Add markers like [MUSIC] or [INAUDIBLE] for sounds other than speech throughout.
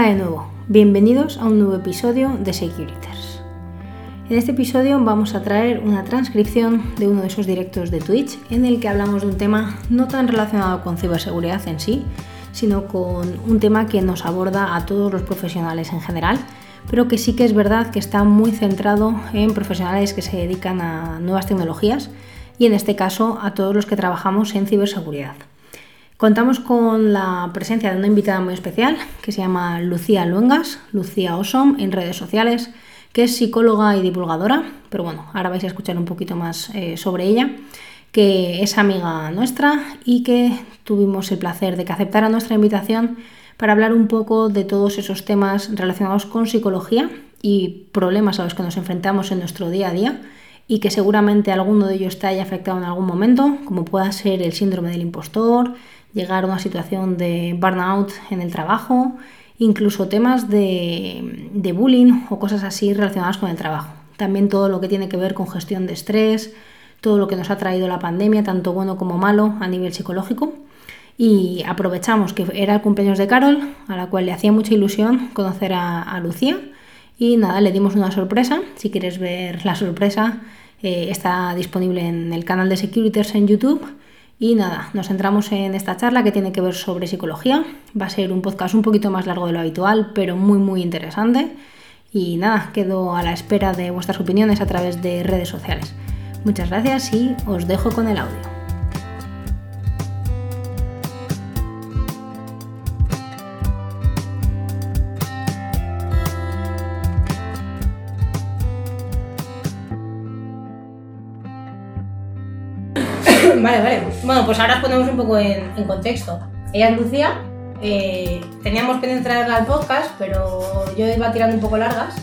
Hola de nuevo, bienvenidos a un nuevo episodio de Securiters. En este episodio vamos a traer una transcripción de uno de esos directos de Twitch en el que hablamos de un tema no tan relacionado con ciberseguridad en sí, sino con un tema que nos aborda a todos los profesionales en general, pero que sí que es verdad que está muy centrado en profesionales que se dedican a nuevas tecnologías y en este caso a todos los que trabajamos en ciberseguridad. Contamos con la presencia de una invitada muy especial que se llama Lucía Luengas, Lucía Osom en redes sociales, que es psicóloga y divulgadora, pero bueno, ahora vais a escuchar un poquito más eh, sobre ella, que es amiga nuestra y que tuvimos el placer de que aceptara nuestra invitación para hablar un poco de todos esos temas relacionados con psicología y problemas a los que nos enfrentamos en nuestro día a día y que seguramente alguno de ellos te haya afectado en algún momento, como pueda ser el síndrome del impostor, llegar a una situación de burnout en el trabajo, incluso temas de, bullying o cosas así relacionadas con el trabajo. También todo lo que tiene que ver con gestión de estrés, todo lo que nos ha traído la pandemia, tanto bueno como malo a nivel psicológico. Y aprovechamos que era el cumpleaños de Carol, a la cual le hacía mucha ilusión conocer a, Lucía. Y nada, le dimos una sorpresa. Si quieres ver la sorpresa, eh, está disponible en el canal de Securiters en YouTube y nada, nos centramos en esta charla que tiene que ver sobre psicología. Va a ser un podcast un poquito más largo de lo habitual, pero muy muy interesante. Y nada, quedo a la espera de vuestras opiniones a través de redes sociales. Muchas gracias y os dejo con el audio. [COUGHS] Vale, vale. Bueno, pues ahora os ponemos un poco en, contexto. Ella es Lucía, eh, teníamos que traerla al podcast, pero yo iba tirando un poco largas.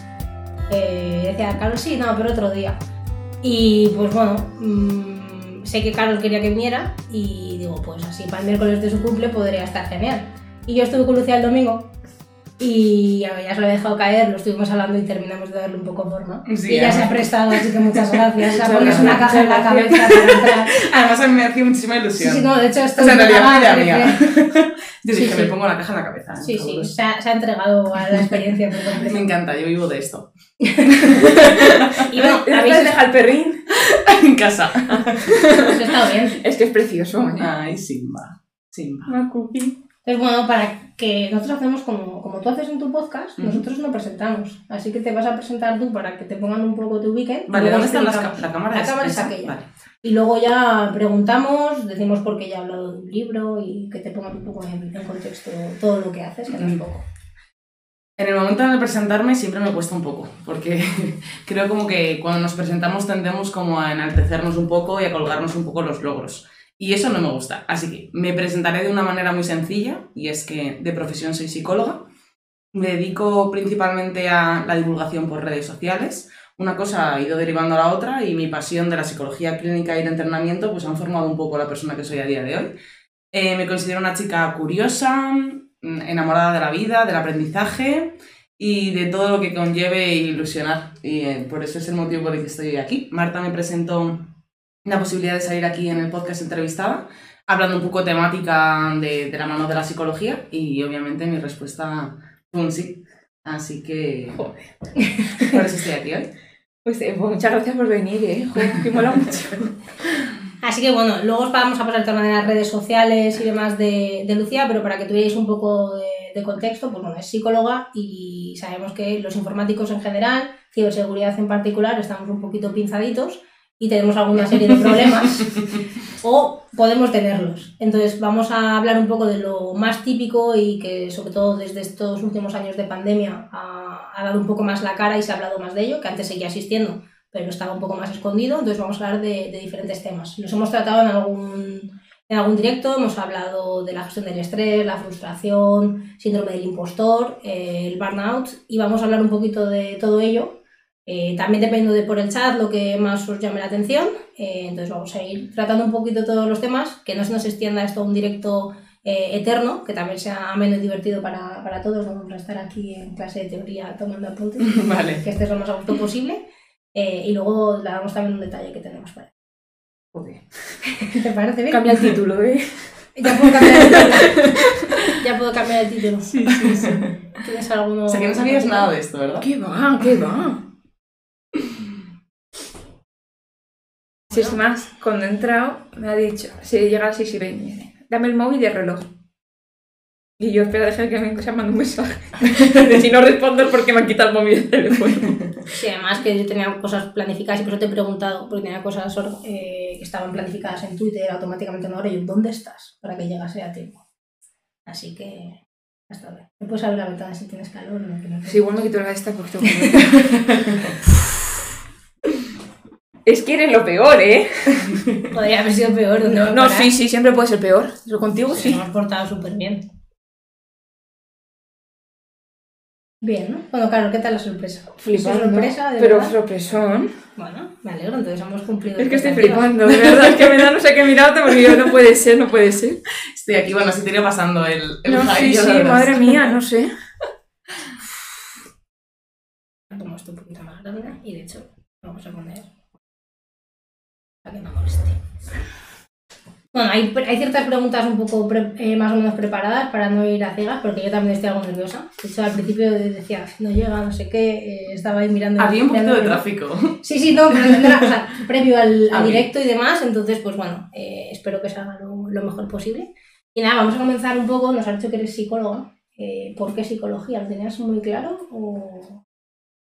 Eh, decía, Carol, sí, no, pero otro día. Y pues bueno, mm, sé que Carol quería que viniera y digo, pues así para el miércoles de su cumple podría estar genial. Y yo estuve con Lucía el domingo y ya se lo he dejado caer, lo estuvimos hablando y terminamos de darle un poco forma. Sí, y ya se ha prestado, así que muchas gracias. [LAUGHS] O pones una caja en la cabeza para entrar. [LAUGHS] Además a mí me hacía muchísima ilusión. Sí, sí, no, de hecho esto o sea, realidad es mía. [LAUGHS] Yo dije, me pongo la caja en la cabeza. Sí, sí, se ha, se ha, entregado a la experiencia por completo. Me encanta, yo vivo de esto. y bueno, ¿habéis dejado el perrín? en casa. Pues ha estado bien. Es que es precioso. ¿eh? Ay, Simba. Simba. Ma cookie. Es bueno para que nosotros hacemos como, como tú haces en tu podcast, nosotros no presentamos. Así que te vas a presentar tú para que te pongan un poco, tu weekend. Vale, ¿dónde está la cámara? La cámara es aquella. Y luego ya preguntamos, decimos por qué ya he hablado de un libro y que te pongan un poco en, contexto todo lo que haces, que no es poco. En el momento de presentarme siempre me cuesta un poco, porque [LAUGHS] creo como que cuando nos presentamos tendemos como a enaltecernos un poco y a colgarnos un poco los logros. Y eso no me gusta. Así que me presentaré de una manera muy sencilla, y es que de profesión soy psicóloga. Me dedico principalmente a la divulgación por redes sociales. Una cosa ha ido derivando a la otra y mi pasión de la psicología clínica y el entrenamiento pues han formado un poco la persona que soy a día de hoy. Eh, me considero una chica curiosa, mm, enamorada de la vida, del aprendizaje y de todo lo que conlleve ilusionar. Y eh, por eso es el motivo por el que estoy aquí. Marta me presentó la posibilidad de salir aquí en el podcast entrevistada, hablando un poco temática de, de la mano de la psicología y obviamente mi respuesta fue un sí. Así que... Joder. Por eso estoy aquí hoy. Pues, eh, pues muchas gracias por venir, ¿eh? Joder, que mola mucho. Así que bueno, luego os vamos a pasar también en las redes sociales y demás de, de Lucía, pero para que tuvierais un poco de, de, contexto, pues bueno, es psicóloga y sabemos que los informáticos en general, ciberseguridad en particular, estamos un poquito pinzaditos y tenemos alguna serie de [LAUGHS] problemas o podemos tenerlos. Entonces vamos a hablar un poco de lo más típico y que sobre todo desde estos últimos años de pandemia ha, ha dado un poco más la cara y se ha hablado más de ello, que antes seguía existiendo, pero estaba un poco más escondido. Entonces vamos a hablar de, de diferentes temas. Los hemos tratado en algún, en algún directo, hemos hablado de la gestión del estrés, la frustración, síndrome del impostor, eh, el burnout y vamos a hablar un poquito de todo ello eh, también depende de por el chat lo que más os llame la atención. Eh, entonces vamos a ir tratando un poquito todos los temas, que no se nos extienda esto a un directo eh, eterno, que también sea menos divertido para, para, todos. Vamos a estar aquí en clase de teoría tomando apuntes, [LAUGHS] vale. que estés lo más a gusto posible. y luego le damos también un detalle que tenemos para okay. [LAUGHS] ¿Te parece bien? Cambia el título, ¿eh? [LAUGHS] Ya puedo cambiar el título. ya puedo cambiar el título. Sí, sí, sí. ¿Tienes alguno? O sea que no sabías nada de esto, ¿verdad? ¿Qué va? ¿Qué va? Si es más, cuando he entrado, me ha dicho, si llega a las 6 y 20, me dice, dame el móvil y el reloj. Y yo, espera, deja que me mande un mensaje. [LAUGHS] si no respondo es porque me han quitado el móvil del teléfono. Sí, además que yo tenía cosas planificadas y por eso te he preguntado, porque tenía cosas eh, que estaban planificadas en Twitter automáticamente en hora y yo, ¿dónde estás? Para que llegase a tiempo. Así que, hasta ahora. ¿Me puedes abrir la ventana si tienes calor? No, que no Sí, igual me quito la esta porque tengo [LAUGHS] calor. Es que eres lo peor, ¿eh? [LAUGHS] Podría haber sido peor. ¿dónde va a No, parar? sí, sí, siempre puede ser peor. Pero contigo Nos sí. hemos portado súper bien. Bien, ¿no? Bueno, claro, ¿qué tal la sorpresa? Flipando. sorpresa, de Pero verdad? sorpresón. Bueno, me alegro, entonces hemos cumplido. Es que estoy flipando, de verdad, es que me da no sé qué mirarte porque yo no puede ser, no puede ser. Estoy aquí, bueno, se te iría pasando el, el No, sí, sí, madre mía, no sé. [LAUGHS] Pongo esto un poquito más grande y de hecho vamos a poner para que no moleste. Bueno, hay, hay ciertas preguntas un poco pre- eh, más o menos preparadas para no ir a ciegas, porque yo también estoy algo nerviosa. De hecho, al principio decía, no llega, no sé qué, eh, estaba ahí mirando. Había un poquito de tráfico. [LAUGHS] Sí, sí, no, pero o sea, [LAUGHS] previo al, al directo y demás, entonces, pues bueno, eh, espero que salga lo, lo mejor posible. Y nada, vamos a comenzar un poco, nos has dicho que eres psicóloga. Eh, ¿Por qué psicología? ¿Lo tenías muy claro? O...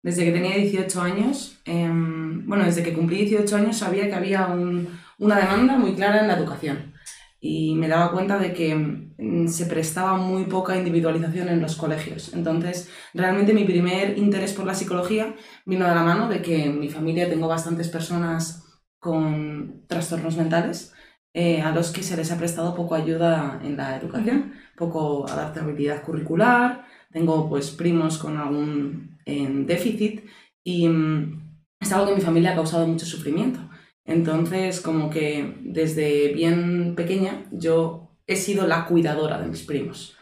Desde que tenía 18 años, em, bueno, desde que cumplí 18 años sabía que había un- una demanda muy clara en la educación y me daba cuenta de que mm, se prestaba muy poca individualización en los colegios. Entonces, realmente mi primer interés por la psicología vino de la mano de que en mi familia tengo bastantes personas con trastornos mentales eh, a los que se les ha prestado poco ayuda en la educación, poco adaptabilidad curricular, tengo pues primos con algún em, déficit y mm, es algo que en mi familia ha causado mucho sufrimiento. Entonces, como que desde bien pequeña yo he sido la cuidadora de mis primos.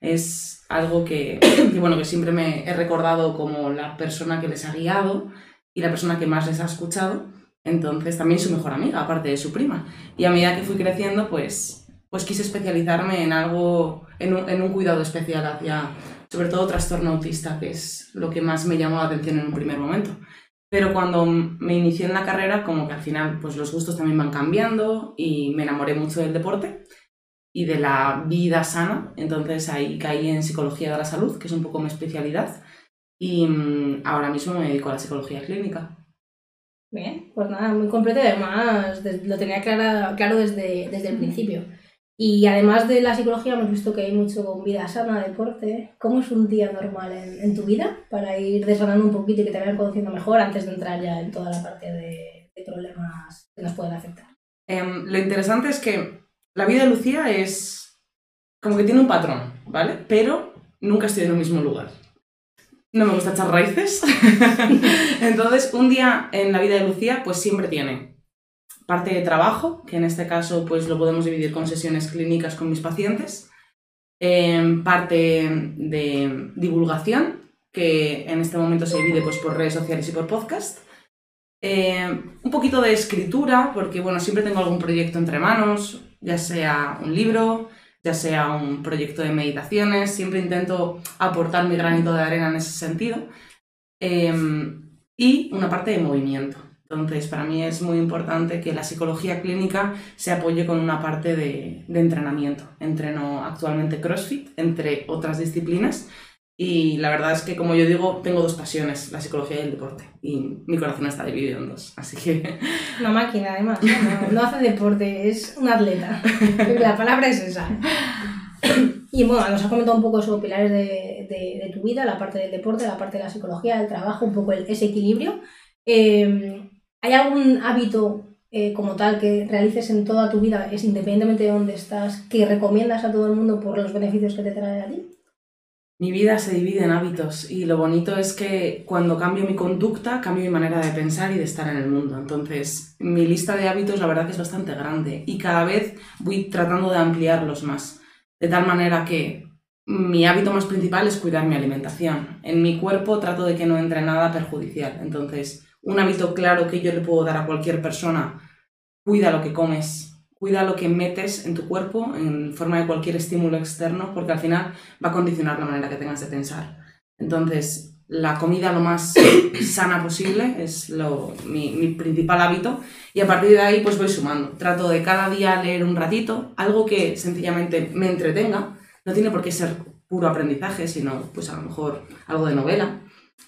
Es algo que, [CLEARS THROAT] que, bueno, que siempre me he recordado como la persona que les ha guiado y la persona que más les ha escuchado. Entonces, también su mejor amiga, aparte de su prima. Y a medida que fui creciendo, pues, pues quise especializarme en algo, en un, en un cuidado especial hacia, sobre todo, trastorno autista, que es lo que más me llamó la atención en un primer momento. Pero cuando me inicié en la carrera, como que al final pues los gustos también van cambiando y me enamoré mucho del deporte y de la vida sana. Entonces ahí caí en psicología de la salud, que es un poco mi especialidad. Y mm, ahora mismo me dedico a la psicología clínica. Bien, pues nada, muy completo y además lo tenía clara- claro desde, desde el principio. Y además de la psicología hemos visto que hay mucho con vida sana, deporte. ¿Cómo es un día normal en, tu vida para ir desgranando un poquito y que te vayan conociendo mejor antes de entrar ya en toda la parte de, de problemas que nos pueden afectar? Em, lo interesante es que la vida de Lucía es como que tiene un patrón, ¿vale? Pero nunca estoy en el mismo lugar. No me gusta echar raíces. [LAUGHS] Entonces, un día en la vida de Lucía, pues siempre tiene parte de trabajo, que en este caso pues lo podemos dividir con sesiones clínicas con mis pacientes, em, parte de divulgación, que en este momento se divide pues por redes sociales y por podcast, eh, un poquito de escritura, porque bueno, siempre tengo algún proyecto entre manos, ya sea un libro, ya sea un proyecto de meditaciones, siempre intento aportar mi granito de arena en ese sentido. Eh, y una parte de movimiento. Entonces, para mí es muy importante que la psicología clínica se apoye con una parte de, de entrenamiento. Entreno actualmente CrossFit, entre otras disciplinas, y la verdad es que, como yo digo, tengo dos pasiones, la psicología y el deporte. Y mi corazón está dividido en dos. Así que [LAUGHS] Una máquina, además. No, No- hace deporte, es un atleta. [LAUGHS] La palabra es esa. [LAUGHS] Y bueno, nos has comentado un poco sobre pilares de, de- de tu vida, la parte del deporte, la parte de la psicología, del trabajo, un poco el- ese equilibrio. Eh, ¿Hay algún hábito eh, como tal que realices en toda tu vida, es independientemente de dónde estás, que recomiendas a todo el mundo por los beneficios que te trae a ti? mi vida se divide en hábitos y lo bonito es que cuando cambio mi conducta, cambio mi manera de pensar y de estar en el mundo. Entonces, mi lista de hábitos la verdad que es bastante grande y cada vez voy tratando de ampliarlos más. De tal manera que mi hábito más principal es cuidar mi alimentación. En mi cuerpo trato de que no entre nada perjudicial. Entonces, un hábito claro que yo le puedo dar a cualquier persona, cuida lo que comes, cuida lo que metes en tu cuerpo en forma de cualquier estímulo externo, porque al final va a condicionar la manera que tengas de pensar. Entonces, la comida lo más [COUGHS] sana posible es lo, mi, principal hábito y a partir de ahí pues voy sumando. Trato de cada día leer un ratito, algo que sencillamente me entretenga, no tiene por qué ser puro aprendizaje, sino pues a lo mejor algo de novela.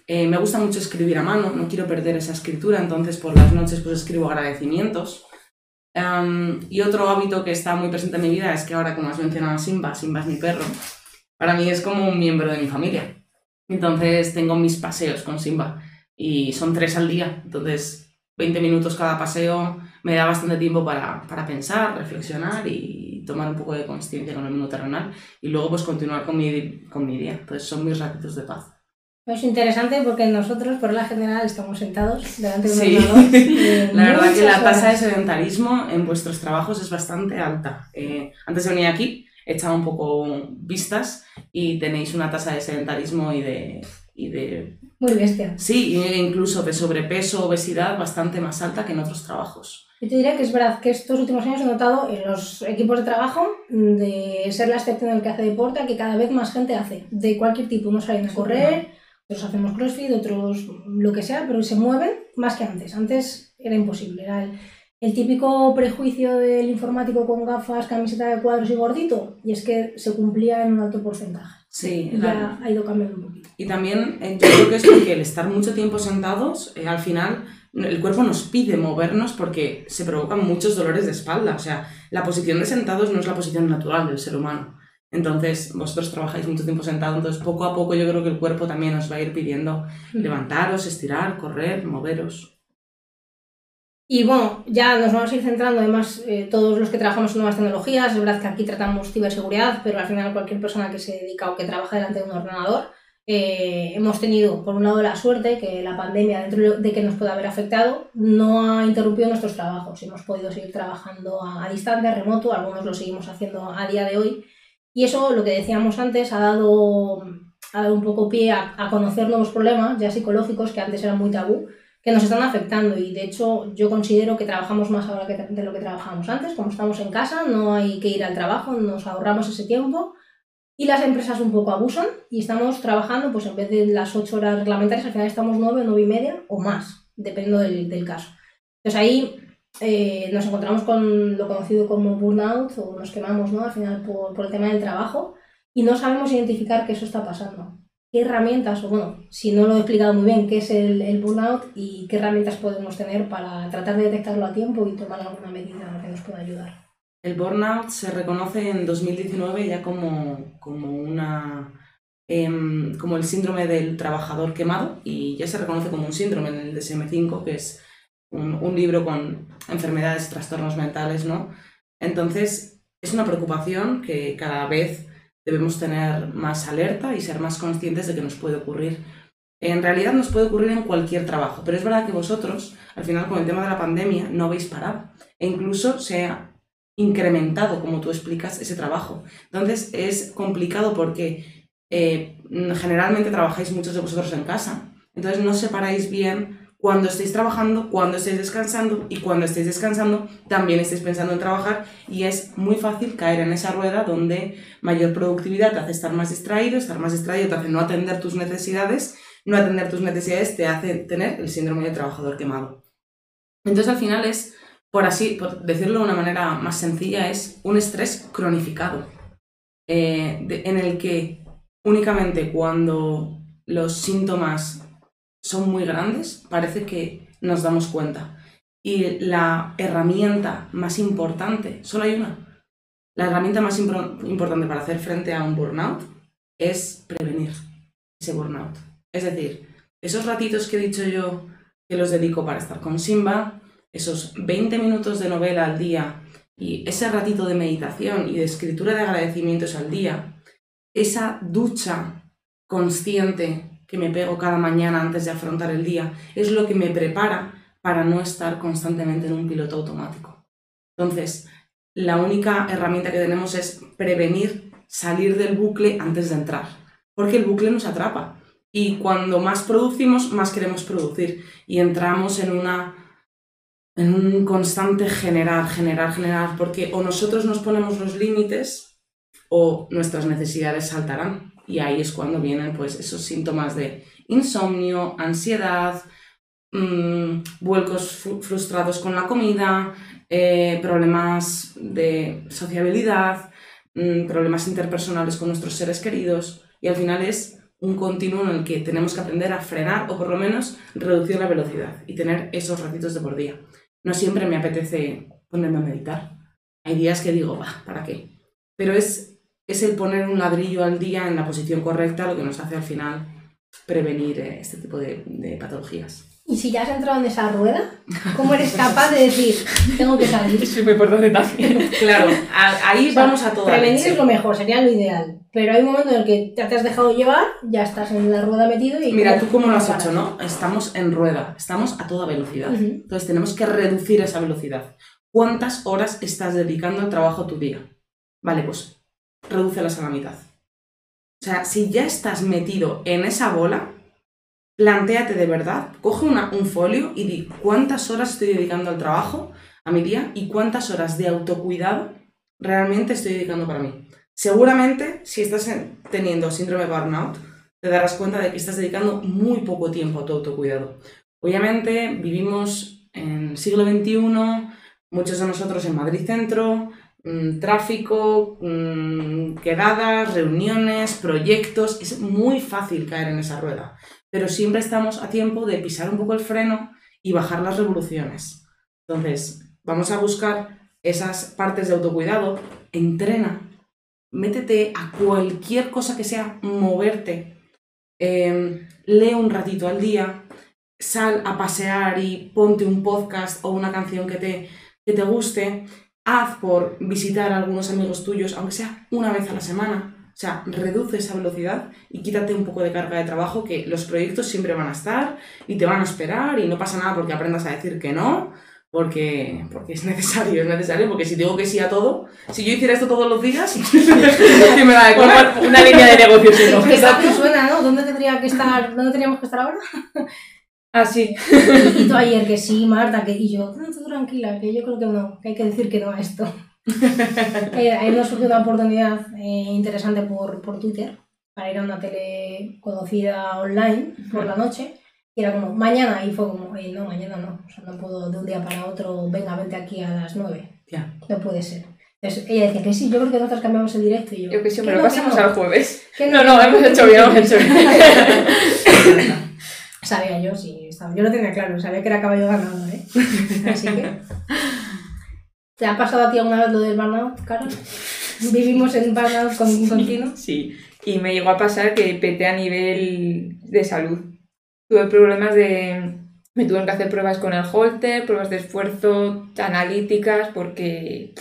Eh, me gusta mucho escribir a mano, no quiero perder esa escritura, entonces por las noches pues escribo agradecimientos. Y otro hábito que está muy presente en mi vida es que ahora, como has mencionado a Simba, Simba es mi perro, para mí es como un miembro de mi familia. Entonces tengo mis paseos con Simba y son tres al día, entonces 20 minutos cada paseo me da bastante tiempo para, para pensar, reflexionar y tomar un poco de conciencia con el mundo terrenal y luego pues continuar con mi, con mi día. Entonces son mis ratitos de paz. Es interesante porque nosotros, por la general, estamos sentados delante de un Sí, ordenador. [LAUGHS] eh, la verdad que la tasa de sedentarismo en vuestros trabajos es bastante alta. Eh, antes de venir aquí he echado un poco vistas y tenéis una tasa de sedentarismo y de, y de Muy bestia. sí, incluso de sobrepeso, obesidad bastante más alta que en otros trabajos. Yo te diría que es verdad que estos últimos años he notado en los equipos de trabajo de ser la excepción del que hace deporte a que cada vez más gente hace, de cualquier tipo. Unos salen a correr, otros hacemos crossfit, otros lo que sea, pero se mueven más que antes. Antes era imposible. Era el, el típico prejuicio del informático con gafas, camiseta de cuadros y gordito, y es que se cumplía en un alto porcentaje. Sí, Y ya ha ido cambiando un poquito. Y también eh, yo creo que es porque el estar mucho tiempo sentados, eh, al final el cuerpo nos pide movernos porque se provocan muchos dolores de espalda. O sea, la posición de sentados no es la posición natural del ser humano. Entonces, vosotros trabajáis mucho tiempo sentado, entonces poco a poco yo creo que el cuerpo también os va a ir pidiendo levantaros, estirar, correr, moveros. Y bueno, ya nos vamos a ir centrando, además, eh, todos los que trabajamos en nuevas tecnologías, es verdad que aquí tratamos ciberseguridad, pero al final cualquier persona que se dedica o que trabaja delante de un ordenador, eh, hemos tenido, por un lado, la suerte que la pandemia, dentro de que nos puede haber afectado, no ha interrumpido nuestros trabajos. Hemos podido seguir trabajando a, a distancia, remoto, algunos lo seguimos haciendo a día de hoy. Y eso, lo que decíamos antes, ha dado, ha dado un poco pie a, conocer nuevos problemas, ya psicológicos, que antes eran muy tabú que nos están afectando. Y de hecho yo considero que trabajamos más ahora que de lo que trabajábamos antes, como estamos en casa, no hay que ir al trabajo, nos ahorramos ese tiempo. Y las empresas un poco abusan y estamos trabajando, pues en vez de las 8 horas reglamentarias, al final estamos 9 o 9 y media o más, dependiendo del, del caso. Entonces ahí eh, nos encontramos con lo conocido como burnout o nos quemamos ¿no? al final por, por el tema del trabajo y no sabemos identificar que eso está pasando qué herramientas, o bueno, si no lo he explicado muy bien, qué es el, el burnout y qué herramientas podemos tener para tratar de detectarlo a tiempo y tomar alguna medida que nos pueda ayudar. El burnout se reconoce en 2019 ya como, como una em, como el síndrome del trabajador quemado y ya se reconoce como un síndrome en el DSM-5, que es un, libro con enfermedades, trastornos mentales, ¿no? Entonces, es una preocupación que cada vez debemos tener más alerta y ser más conscientes de que nos puede ocurrir. En realidad nos puede ocurrir en cualquier trabajo, pero es verdad que vosotros, al final con el tema de la pandemia, no habéis parado. E incluso se ha incrementado, como tú explicas, ese trabajo. Entonces es complicado porque eh, generalmente trabajáis muchos de vosotros en casa. Entonces no separáis bien cuando estéis trabajando, cuando estéis descansando y cuando estéis descansando también estéis pensando en trabajar y es muy fácil caer en esa rueda donde mayor productividad te hace estar más distraído, estar más distraído te hace no atender tus necesidades, no atender tus necesidades te hace tener el síndrome de trabajador quemado. Entonces al final es, por así, por decirlo de una manera más sencilla, es un estrés cronificado eh, en el que únicamente cuando los síntomas son muy grandes, parece que nos damos cuenta. Y la herramienta más importante, solo hay una, la herramienta más impor- importante para hacer frente a un burnout es prevenir ese burnout. Es decir, esos ratitos que he dicho yo que los dedico para estar con Simba, esos 20 minutos de novela al día y ese ratito de meditación y de escritura de agradecimientos al día, esa ducha consciente que me pego cada mañana antes de afrontar el día, es lo que me prepara para no estar constantemente en un piloto automático. Entonces, la única herramienta que tenemos es prevenir salir del bucle antes de entrar, porque el bucle nos atrapa y cuando más producimos, más queremos producir y entramos en una en un constante generar, generar, generar, porque o nosotros nos ponemos los límites o nuestras necesidades saltarán. Y ahí es cuando vienen pues, esos síntomas de insomnio, ansiedad, mm, vuelcos frustrados con la comida, eh, problemas de sociabilidad, mm, problemas interpersonales con nuestros seres queridos. Y al final es un continuo en el que tenemos que aprender a frenar o por lo menos reducir la velocidad y tener esos ratitos de por día. No siempre me apetece ponerme a meditar. Hay días que digo, ¿para qué? Pero es, es el poner un ladrillo al día en la posición correcta lo que nos hace al final prevenir eh, este tipo de, de patologías. Y si ya has entrado en esa rueda, ¿cómo eres capaz de decir, tengo que salir? [LAUGHS] Es muy importante también. Claro, ahí vamos a todo. Prevenir es lo mejor, sería lo ideal. Pero hay un momento en el que te has dejado llevar, ya estás en la rueda metido y... Mira, tú cómo lo has hecho, ¿no? Estamos en rueda, estamos a toda velocidad. Entonces tenemos que reducir esa velocidad. ¿Cuántas horas estás dedicando al trabajo tu día? Vale, pues redúcelas a la mitad. O sea, si ya estás metido en esa bola, plantéate de verdad, coge un folio y di cuántas horas estoy dedicando al trabajo, a mi día, y cuántas horas de autocuidado realmente estoy dedicando para mí. Seguramente, si estás teniendo síndrome de burnout, te darás cuenta de que estás dedicando muy poco tiempo a tu autocuidado. Obviamente, vivimos en siglo XXI, muchos de nosotros en Madrid Centro, mm, tráfico, mm, quedadas, reuniones, proyectos, es muy fácil caer en esa rueda. Pero siempre estamos a tiempo de pisar un poco el freno y bajar las revoluciones. Entonces, vamos a buscar esas partes de autocuidado, entrena, métete a cualquier cosa que sea moverte, em, lee un ratito al día, sal a pasear y ponte un podcast o una canción que te, que te guste, haz por visitar a algunos amigos tuyos, aunque sea una vez a la semana, o sea, reduce esa velocidad y quítate un poco de carga de trabajo que los proyectos siempre van a estar y te van a esperar y no pasa nada porque aprendas a decir que no, porque, porque es necesario, es necesario, porque si digo que sí a todo, si yo hiciera esto todos los días, [LAUGHS] me da de comer una línea de negocio. Si no. Que suena, ¿no? ¿Dónde tendría que estar, dónde teníamos que estar ahora? Ah, sí. Y tú ayer que sí, Marta, que y yo, no, tú tranquila, que yo creo que no, que hay que decir que no a esto. [LAUGHS] eh, ahí nos surgió una oportunidad eh, interesante por, por Twitter para ir a una tele conocida online por la noche. Y era como, mañana, y fue como, no, mañana no, o sea, no puedo de un día para otro, venga, vente aquí a las 9. Ya. No puede ser. Entonces, ella decía que sí, yo creo que nosotros cambiamos el directo y yo. Yo que sí, pero lo pasamos al jueves. No, no, hemos hecho bien, hemos hecho bien. [LAUGHS] sabía yo, sí, estaba, yo lo tenía claro, sabía que era caballo ganado, ¿eh? Así que. ¿Te ha pasado a ti alguna vez lo del burnout, Carol? ¿Vivimos en burnout continuo? [LAUGHS] Sí, y me llegó a pasar que peté a nivel de salud. Tuve problemas de... Me tuvieron que hacer pruebas con el holter, pruebas de esfuerzo, analíticas, porque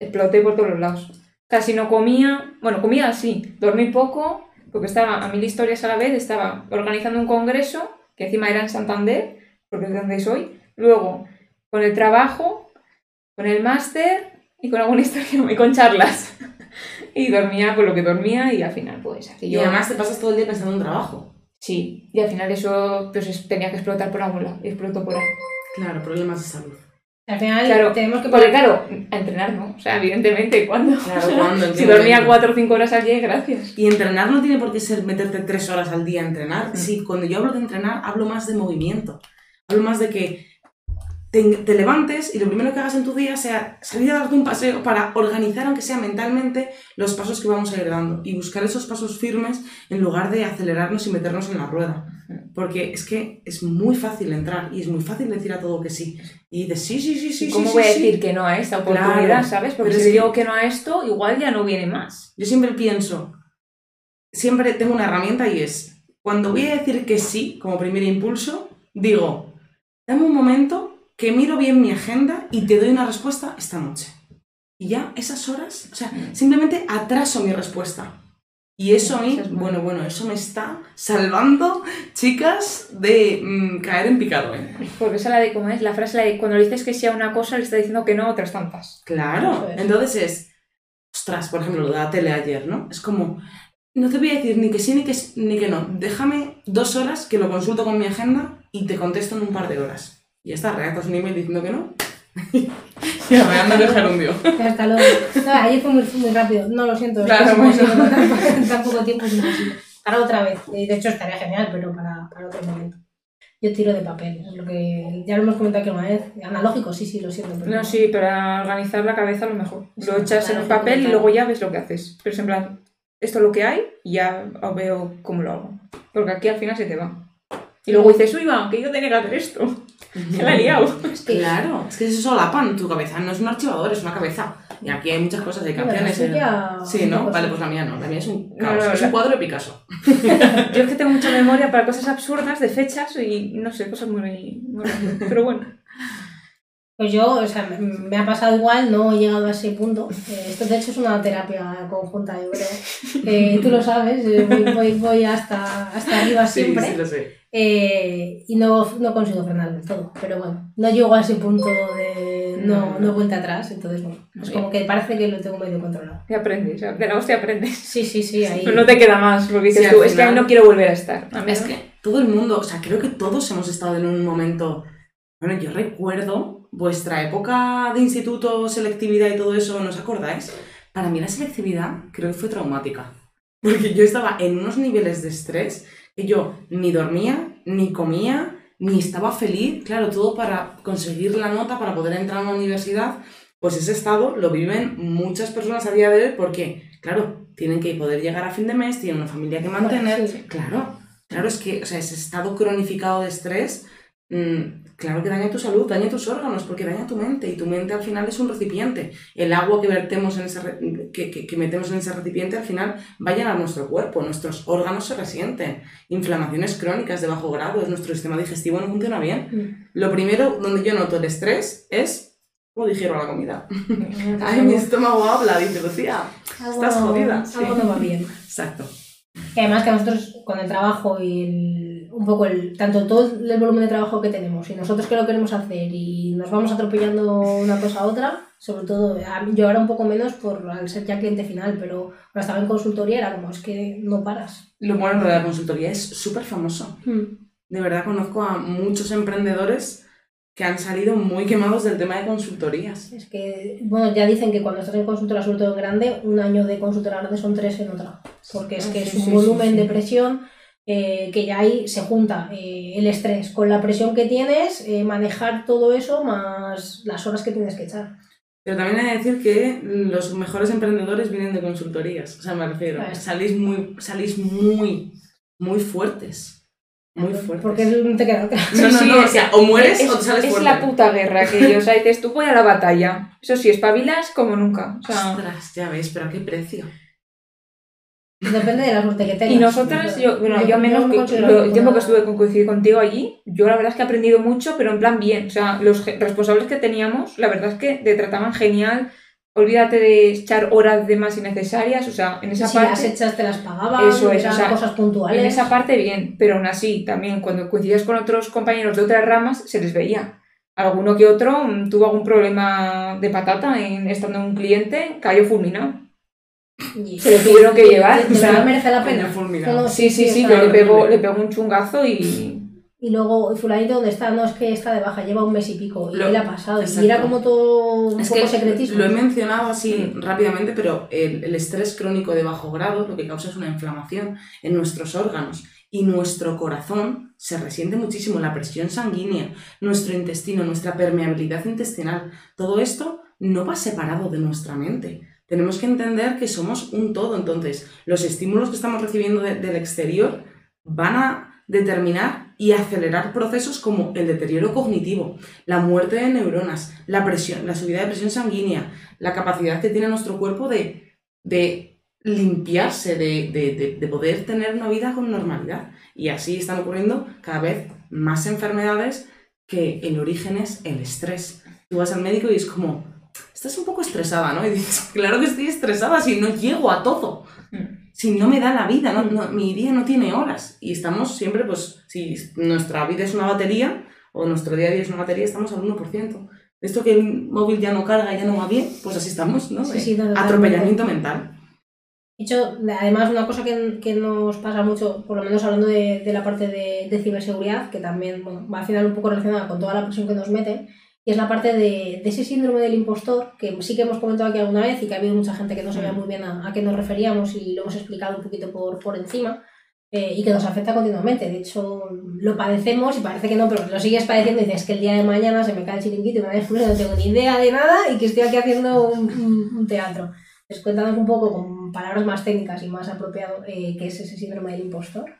exploté por todos los lados. Casi no comía, bueno, comía así, dormí poco, porque estaba a mil historias a la vez, estaba organizando un congreso, que encima era en Santander, porque es donde soy, luego con el trabajo, con el máster y con alguna [LAUGHS] historia y con charlas. [LAUGHS] y dormía con lo que dormía y al final pues así Y además te pasas todo el día pensando en trabajo. Sí, y al final eso pues tenía que explotar por algún lado explotó por ahí. Claro, problemas de salud. Al final tenemos que poner... claro, a entrenar no, o sea, evidentemente, ¿cuándo? Claro, ¿cuándo? [LAUGHS] si dormía cuatro o cinco horas al día, gracias. Y entrenar no tiene por qué ser meterte tres horas al día a entrenar. Mm. Sí, cuando yo hablo de entrenar, hablo más de movimiento. Hablo más de que te, levantes y lo primero que hagas en tu día sea salir a darte un paseo para organizar, aunque sea mentalmente, los pasos que vamos a ir dando y buscar esos pasos firmes en lugar de acelerarnos y meternos en la rueda. Porque es que es muy fácil entrar y es muy fácil decir a todo que sí. Y dices, sí, sí, sí, sí. ¿Cómo voy a decir que no a esta oportunidad, sabes? Porque si digo que no a esto, igual ya no viene más. Yo siempre pienso, siempre tengo una herramienta y es, cuando voy a decir que sí como primer impulso, digo, dame un momento que miro bien mi agenda y te doy una respuesta esta noche. Y ya esas horas, o sea, simplemente atraso mi respuesta. Y eso a mí, bueno, bueno, eso me está salvando, chicas, de mm, caer en picado. ¿eh? Porque esa la de, ¿cómo es? La frase la de cuando le dices que sea una cosa, le está diciendo que no a otras tantas. Claro, entonces es, ostras, por ejemplo, lo de la tele ayer, ¿no? Es como, no te voy a decir ni que sí ni que, ni que no. Déjame dos horas que lo consulto con mi agenda y te contesto en un par de horas. Y ya está, redactas un email diciendo que no. Y arreando el gerundio. Hasta luego. No, ayer fue muy, muy rápido. No, lo siento. Claro, bueno. tan, tan poco tiempo es imposible. Para otra vez. De hecho estaría genial, pero para, para otro momento. Yo tiro de papel, lo que ya lo hemos comentado aquí una vez. Analógico, sí, sí, lo siento. Pero No, sí, para organizar la cabeza a lo mejor. Sí, Lo echas en un papel y luego ya ves lo que haces. Pero es en plan, esto es lo que hay y ya veo cómo lo hago. Porque aquí al final se te va. Y luego dices, uy, va, que yo tenía que hacer esto. [LAUGHS] Se la he liado. Es que Claro, es que eso solapan tu cabeza, no es un archivador, es una cabeza. Y aquí hay muchas cosas, hay Bueno, la canciones. eh, suya- Sí, ¿no? Vale, pues la mía no, la mía es un No, caos, no, es la- un cuadro de Picasso. [LAUGHS] [LAUGHS] Yo es que tengo mucha memoria para cosas absurdas de fechas y no sé, cosas muy. Pero bueno. Pues yo, o sea, me, ha pasado igual, no he llegado a ese punto. Eh, esto de hecho es una terapia conjunta, yo creo. Eh, tú lo sabes, eh, voy, voy, voy hasta, hasta arriba siempre. Sí, sí, lo sé. Eh, y no, no consigo frenar del todo. Pero bueno, no llego a ese punto de no, no vuelta atrás. Entonces, bueno, es como que parece que lo tengo medio controlado. Y aprendes, de la hostia aprendes. Sí, sí, sí, ahí. Pero no te queda más, porque dices Sí, tú, es que ahí no quiero volver a estar. A mí Es no. que todo el mundo, o sea, creo que todos hemos estado en un momento. Bueno, yo recuerdo vuestra época de instituto, selectividad y todo eso, ¿no os acordáis? Para mí la selectividad creo que fue traumática. Porque yo estaba en unos niveles de estrés yo ni dormía, ni comía, ni estaba feliz. Claro, todo para conseguir la nota, para poder entrar a una universidad. Pues ese estado lo viven muchas personas a día de hoy porque, claro, tienen que poder llegar a fin de mes, tienen una familia que mantener. Bueno, sí. Claro, claro, es que o sea, ese estado cronificado de estrés, claro que daña tu salud, daña tus órganos, porque daña tu mente, y tu mente al final es un recipiente. El agua que vertemos en ese que, que- que metemos en ese recipiente al final va a llenar nuestro cuerpo, nuestros órganos se resienten, inflamaciones crónicas de bajo grado, nuestro sistema digestivo no funciona bien. Mm. Lo primero donde yo noto el estrés es cómo digiero la comida. [LAUGHS] Ay, mi estómago habla, dice Lucía. Estás jodida. Algo no va bien. Exacto. Y además que nosotros con el trabajo y el- un poco el, tanto todo el volumen de trabajo que tenemos y nosotros que lo queremos hacer y nos vamos atropellando una cosa a otra, sobre todo yo ahora un poco menos por al ser ya cliente final, pero cuando estaba en consultoría era como es que no paras. Lo bueno de la consultoría es súper famoso. De verdad conozco a muchos emprendedores que han salido muy quemados del tema de consultorías. Es que, bueno, ya dicen que cuando estás en consultora, sobre todo en grande, un año de consultora grande son tres en otra. Porque es Ah, que sí, es un sí, volumen sí. de presión eh, que ya ahí se junta eh, el estrés con la presión que tienes, eh, manejar todo eso más las horas que tienes que echar. Pero también hay que decir que los mejores emprendedores vienen de consultorías. O sea, me refiero, Claro. salís muy, salís muy, muy fuertes. Muy fuertes. Porque no te queda otra. No, no, Sí, no, o es- sea, o mueres es, o te sales es fuerte. la puta guerra que o sea, dices tú voy a la batalla. Eso sí, espabilas como nunca. O sea, Ostras, ya ves, pero a qué precio. Depende de la suerte que tengas. y nosotras, yo, bueno, yo, al menos me que- lo- el tiempo que estuve con coincidir contigo allí, yo la verdad es que he aprendido mucho, pero en plan bien. O sea, los responsables que teníamos, la verdad es que te trataban genial. Olvídate de echar horas de más innecesarias. O sea, en esa si parte. las hechas te las pagaban, Eso es, eran o sea, cosas puntuales. En esa parte bien, pero aún así, también cuando coincidías con otros compañeros de otras ramas, se les veía. Alguno que otro mm, tuvo algún problema de patata en, estando en un cliente, cayó fulminado. Y- se lo tuvieron que llevar, De o sea, verdad merece la pena. No, Sí, sí, sí, o que sea, le pegó, le pegó un chungazo y... Y luego, ¿y fulanito dónde está? No, es que está de baja, lleva un mes y pico. ¿Y Lo- le ha pasado? exacto. Y era como todo un Es poco que secretismo. lo he mencionado así rápidamente, pero el, el estrés crónico de bajo grado lo que causa es una inflamación en nuestros órganos y nuestro corazón se resiente muchísimo, la presión sanguínea, nuestro intestino, nuestra permeabilidad intestinal. Todo esto no va separado de nuestra mente. Tenemos que entender que somos un todo, entonces los estímulos que estamos recibiendo de- del exterior van a determinar y acelerar procesos como el deterioro cognitivo, la muerte de neuronas, la presión, la subida de presión sanguínea, la capacidad que tiene nuestro cuerpo de, de limpiarse, de, de- de- de poder tener una vida con normalidad. Y así están ocurriendo cada vez más enfermedades que el origen es el estrés. Tú vas al médico y es como, estás un poco estresada, ¿no? Y dices, [LAUGHS] claro que estoy estresada si no llego a todo. Si no me da la vida, no, no- mi día no tiene horas. Y estamos siempre, pues, si nuestra vida es una batería o nuestro día a día es una batería, estamos al 1%. Esto que el móvil ya no carga, ya no va bien, pues así estamos, ¿no? Sí, Eh, sí, totalmente. Atropellamiento mental. De hecho, además una cosa que, que nos pasa mucho, por lo menos hablando de, de la parte de, de ciberseguridad, que también bueno, va al final un poco relacionada con toda la presión que nos meten, y es la parte de, de, ese síndrome del impostor, que sí que hemos comentado aquí alguna vez y que ha habido mucha gente que no sabía muy bien a, a qué nos referíamos y lo hemos explicado un poquito por, por encima, eh, y que nos afecta continuamente. De hecho, lo padecemos y parece que no, pero lo sigues padeciendo y dices que el día de mañana se me cae el chiringuito y me después no tengo ni idea de nada y que estoy aquí haciendo un, un, un teatro. Entonces, cuéntanos un poco con palabras más técnicas y más apropiado eh, qué es ese síndrome del impostor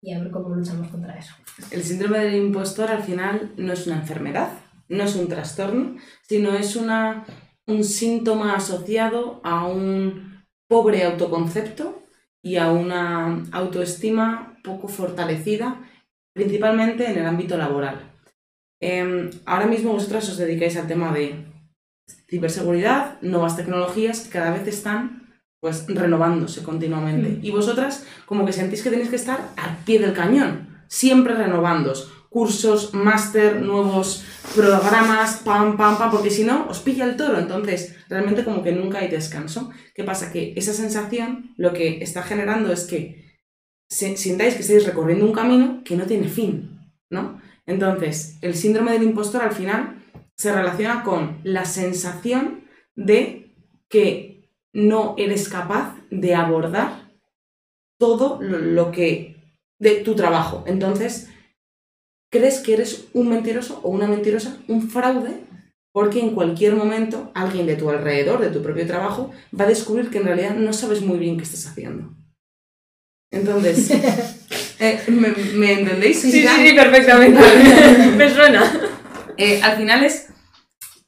y a ver cómo luchamos contra eso. El síndrome del impostor al final no es una enfermedad, no es un trastorno, sino es una, un síntoma asociado a un pobre autoconcepto y a una autoestima poco fortalecida, principalmente en el ámbito laboral. Eh, ahora mismo vosotras os dedicáis al tema de ciberseguridad, nuevas tecnologías que cada vez están pues renovándose continuamente. Mm. Y vosotras como que sentís que tenéis que estar al pie del cañón, siempre renovándos. Cursos, máster, nuevos programas, pam, pam, pam, porque si no, os pilla el toro. Entonces, realmente como que nunca hay descanso. ¿Qué pasa? Que esa sensación lo que está generando es que sintáis que estáis recorriendo un camino que no tiene fin, ¿no? Entonces, el síndrome del impostor al final se relaciona con la sensación de que no eres capaz de abordar todo lo que de tu trabajo. Entonces, crees que eres un mentiroso o una mentirosa, un fraude, porque en cualquier momento alguien de tu alrededor, de tu propio trabajo, va a descubrir que en realidad no sabes muy bien qué estás haciendo. Entonces, [LAUGHS] eh, ¿me, ¿me, entendéis? Sí, sí, sí, perfectamente. [LAUGHS] me suena. Eh, al final es,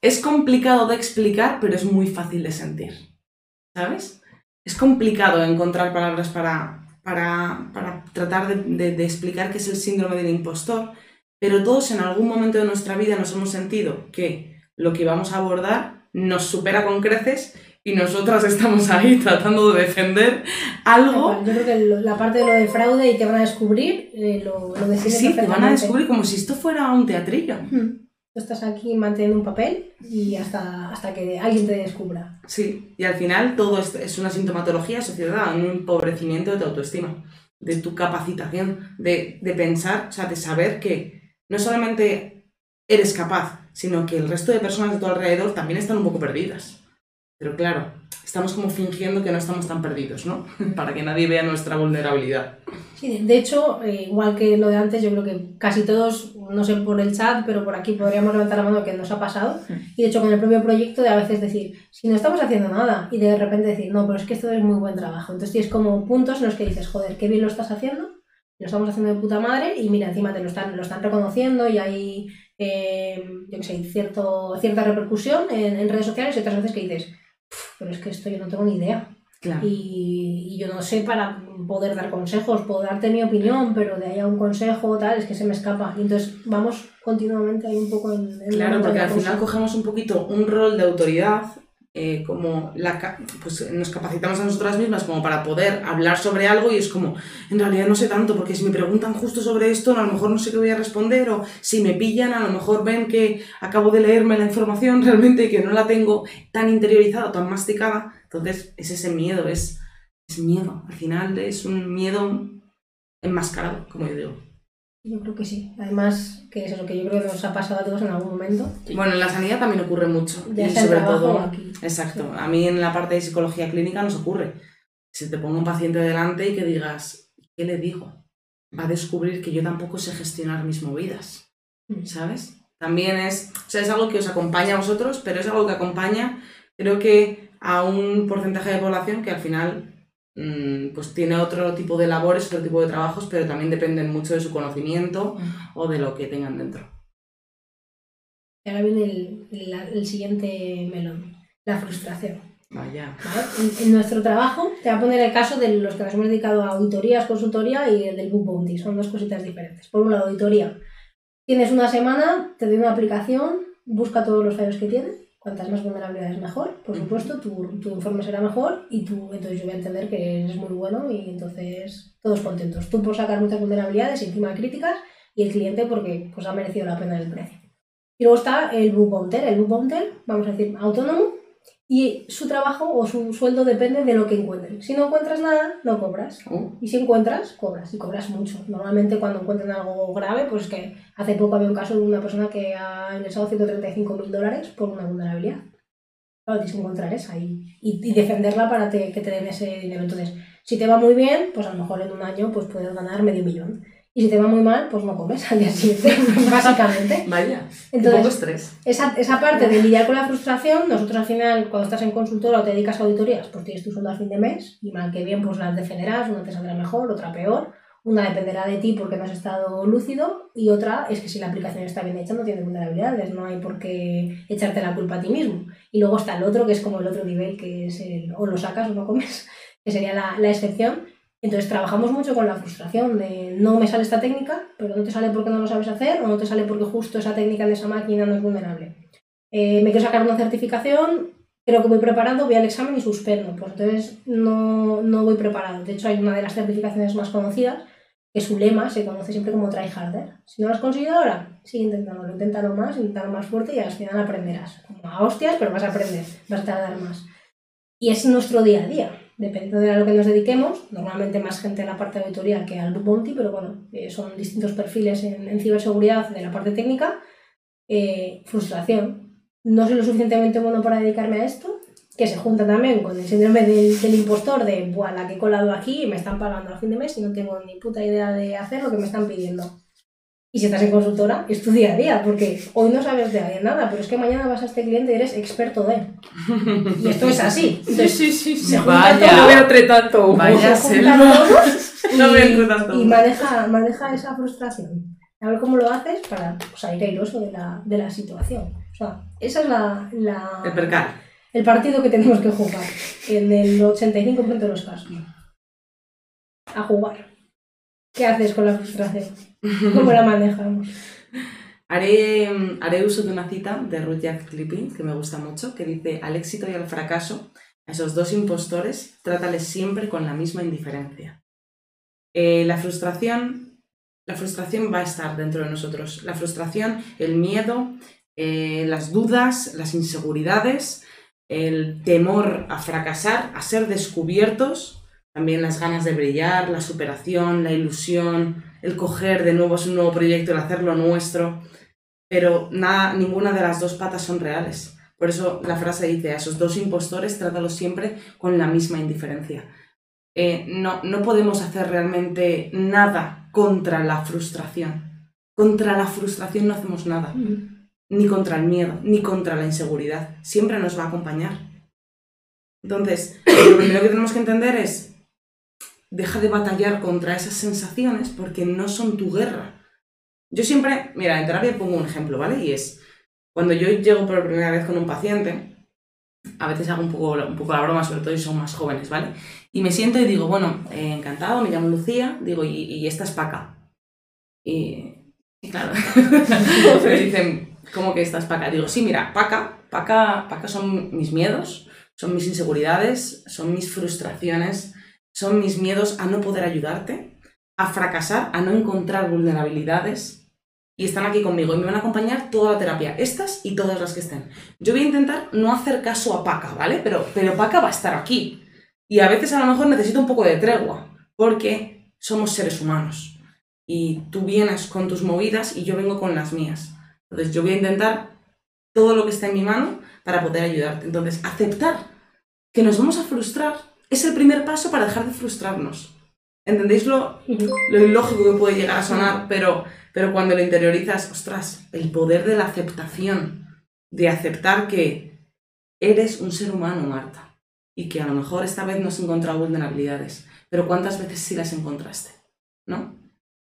es complicado de explicar, pero es muy fácil de sentir. ¿Sabes? Es complicado encontrar palabras para, para, para tratar de, de, de, explicar qué es el síndrome del impostor, pero todos en algún momento de nuestra vida nos hemos sentido que lo que vamos a abordar nos supera con creces y nosotras estamos ahí [LAUGHS] tratando de defender algo. Yo creo que la parte de lo de fraude y te van a descubrir, eh, lo, lo Sí, te van a descubrir como si esto fuera un teatrillo. Hmm. Tú estás aquí manteniendo un papel y hasta, hasta que alguien te descubra. Sí, y al final todo es, es una sintomatología asociada a un empobrecimiento de tu autoestima, de tu capacitación, de, de pensar, o sea, de saber que no solamente eres capaz, sino que el resto de personas de tu alrededor también están un poco perdidas. Pero claro, estamos como fingiendo que no estamos tan perdidos, ¿no? [LAUGHS] Para que nadie vea nuestra vulnerabilidad. Sí, de hecho, eh, igual que lo de antes, yo creo que casi todos, no sé por el chat, pero por aquí podríamos levantar la mano que nos ha pasado. Y de hecho, con el propio proyecto, de a veces decir, si no estamos haciendo nada, y de repente decir, no, pero es que esto es muy buen trabajo. Entonces tienes como puntos en los que dices, joder, qué bien lo estás haciendo, lo estamos haciendo de puta madre, y mira, encima te lo están, lo están reconociendo y hay, eh, yo qué sé, cierto, cierta repercusión en, en redes sociales y otras veces que dices, pero es que esto yo no tengo ni idea. Claro. Y, y, yo no sé para poder dar consejos, puedo darte mi opinión, pero de ahí a un consejo tal, es que se me escapa. Y entonces vamos continuamente ahí un poco en... en claro, porque al final cogemos un poquito un rol de autoridad, eh, como la, pues nos capacitamos a nosotras mismas como para poder hablar sobre algo y es como, en realidad no sé tanto, porque si me preguntan justo sobre esto, a lo mejor no sé qué voy a responder, o si me pillan, a lo mejor ven que acabo de leerme la información [LAUGHS] realmente y que no la tengo tan interiorizada, tan masticada. Entonces es ese miedo, es, es miedo. Al final es un miedo enmascarado, como yo digo. Yo creo que sí. Además, que eso es lo que yo creo que nos ha pasado a todos en algún momento. Bueno, en la sanidad también ocurre mucho. Ya y sobre todo, aquí. exacto. Sí. A mí en la parte de psicología clínica nos ocurre. Si te pongo un paciente delante y que digas, ¿qué le digo? Va a descubrir que yo tampoco sé gestionar mis movidas, Mm. ¿sabes? También es, o sea, es algo que os acompaña a vosotros, pero es algo que acompaña, creo que a un porcentaje de población que al final pues tiene otro tipo de labores, otro tipo de trabajos, pero también dependen mucho de su conocimiento o de lo que tengan dentro. Y ahora viene el, el, el siguiente melón, la frustración. Vaya. ¿vale? En, en, nuestro trabajo, te voy a poner el caso de los que nos hemos dedicado a auditorías, consultoría y el del book bounty. Son dos cositas diferentes. Por un lado, auditoría. Tienes una semana, te doy una aplicación, busca todos los fallos que tiene. Cuantas más vulnerabilidades mejor, por supuesto, tu, tu informe será mejor y tú, entonces yo voy a entender que eres muy bueno y entonces todos contentos. Tú por sacar muchas vulnerabilidades y encima críticas y el cliente porque pues ha merecido la pena el precio. Y luego está el book bounter. El book bounter, vamos a decir, autónomo, y su trabajo o su sueldo depende de lo que encuentren. Si no encuentras nada, no cobras. Oh, Y si encuentras, cobras. Y cobras mucho. Normalmente cuando encuentran algo grave, pues que hace poco había un caso de una persona que ha ingresado 135 mil dólares por una vulnerabilidad. Claro, tienes que encontrar esa y, y, y defenderla para te- que te den ese dinero. Entonces, si te va muy bien, pues a lo mejor en un año pues puedes ganar medio millón. Y si te va muy mal, pues no comes al día siguiente, [LAUGHS] básicamente. vaya, Entonces- poco estrés. Esa, esa parte de lidiar con la frustración, nosotros al final, cuando estás en consultora o te dedicas a auditorías, pues tienes tu sueldo a fin de mes y mal que bien, pues las defenderás, una te saldrá mejor, otra peor, una dependerá de ti porque no has estado lúcido y otra es que si la aplicación está bien hecha no tiene vulnerabilidades, no hay por qué echarte la culpa a ti mismo. Y luego está el otro, que es como el otro nivel, que es el o lo sacas o no comes, [LAUGHS] que sería la, la excepción. Entonces trabajamos mucho con la frustración de no me sale esta técnica, pero no te sale porque no lo sabes hacer o no te sale porque justo esa técnica en esa máquina no es vulnerable. Eh, me quiero sacar una certificación, creo que voy preparado, voy al examen y suspendo. Pues entonces no, no voy preparado. De hecho hay una de las certificaciones más conocidas que su lema se conoce siempre como tryharder. Si no lo has conseguido ahora, sigue intentándolo, inténtalo más, inténtalo más fuerte y al final aprenderás. Como a hostias, pero vas a aprender, vas a tardar más. Y es nuestro día a día. Dependiendo de a lo que nos dediquemos, normalmente más gente en la parte de auditoría que al bounty, pero bueno, eh, son distintos perfiles en, en ciberseguridad de la parte técnica. Eh, frustración. No soy lo suficientemente bueno para dedicarme a esto, que se junta también con el síndrome del, del impostor de, Buah, la que he colado aquí y me están pagando a fin de mes y no tengo ni puta idea de hacer lo que me están pidiendo. Y si estás en consultora, es tu día a día, porque hoy no sabes de nada, pero es que mañana vas a este cliente y eres experto de. [LAUGHS] Y esto es así. Entonces, sí, sí, se junta Vaya. No veo entre tanto. Vaya. selva. No entro tanto. y maneja, maneja esa frustración. A ver cómo lo haces para pues, salir airoso de la, de la situación. O sea, esa es la, la- El percal. el partido que tenemos que jugar en el 85% de los casos. A jugar. ¿Qué haces con la frustración? ¿Cómo la manejamos? [LAUGHS] Haré, mm, haré uso de una cita de Rudyard Kipling que me gusta mucho, que dice, al éxito y al fracaso, a esos dos impostores, trátales siempre con la misma indiferencia. Eh, la frustración, la frustración va a estar dentro de nosotros. La frustración, el miedo, eh, las dudas, las inseguridades, el temor a fracasar, a ser descubiertos, también las ganas de brillar, la superación, la ilusión, el coger de nuevo un nuevo proyecto, el hacerlo nuestro, pero nada, ninguna de las dos patas son reales. Por eso la frase dice, a esos dos impostores trátalos siempre con la misma indiferencia. Eh, no, no podemos hacer realmente nada contra la frustración. Contra la frustración no hacemos nada, ni contra el miedo, ni contra la inseguridad. Siempre nos va a acompañar. Entonces, lo primero que tenemos que entender es, deja de batallar contra esas sensaciones porque no son tu guerra. Yo siempre, mira, en terapia pongo un ejemplo, ¿vale? Y es, cuando yo llego por primera vez con un paciente, a veces hago un poco, un poco la broma, sobre todo si son más jóvenes, ¿vale? Y me siento y digo, bueno, eh, encantado, me llamo Lucía, digo, y, y esta es Paca. Y, y claro, [LAUGHS] me dicen, ¿cómo que esta es Paca? Digo, sí, mira, Paca, Paca, Paca son mis miedos, son mis inseguridades, son mis frustraciones, son mis miedos a no poder ayudarte, a fracasar, a no encontrar vulnerabilidades. Y están aquí conmigo y me van a acompañar toda la terapia, estas y todas las que estén. Yo voy a intentar no hacer caso a Paca, ¿vale? Pero, pero Paca va a estar aquí. Y a veces a lo mejor necesito un poco de tregua, porque somos seres humanos. Y tú vienes con tus movidas y yo vengo con las mías. Entonces yo voy a intentar todo lo que está en mi mano para poder ayudarte. Entonces, aceptar que nos vamos a frustrar es el primer paso para dejar de frustrarnos. ¿Entendéis lo, lo ilógico que puede llegar a sonar? Pero, pero cuando lo interiorizas, ostras, el poder de la aceptación, de aceptar que eres un ser humano, Marta, y que a lo mejor esta vez no has encontrado vulnerabilidades, pero ¿cuántas veces sí las encontraste? ¿No?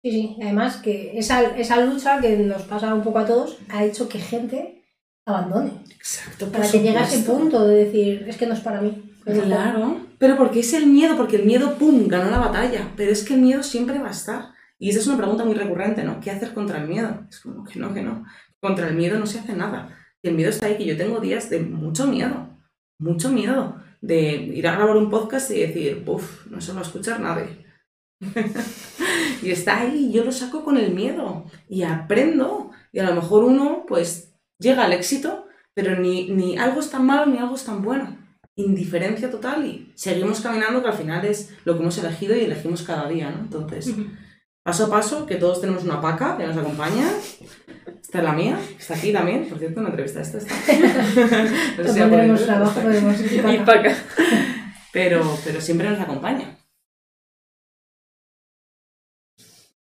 Sí, sí. Además que esa, esa lucha que nos pasa un poco a todos ha hecho que gente abandone. Exacto. por Para que llegue a ese punto de decir, es que no es para mí. Claro, pero porque es el miedo, porque el miedo, ¡pum!, ganó la batalla. Pero es que el miedo siempre va a estar. Y esa es una pregunta muy recurrente, ¿no? ¿Qué hacer contra el miedo? Es como que no, que no. Contra el miedo no se hace nada. Y el miedo está ahí, que yo tengo días de mucho miedo. Mucho miedo. De ir a grabar un podcast y decir, uff, no se va a escuchar nadie. [LAUGHS] y está ahí, y yo lo saco con el miedo. Y aprendo. Y a lo mejor uno, pues, llega al éxito, pero ni, ni algo es tan malo ni algo es tan bueno. Indiferencia total y seguimos caminando que al final es lo que hemos elegido y elegimos cada día, ¿no? Entonces, paso a paso, que todos tenemos una paca que nos acompaña. Esta es la mía, está aquí también, por cierto, una entrevista esta está. [LAUGHS] No sé si pondremos abajo, podemos [LAUGHS] Y acá. pero, pero siempre nos acompaña.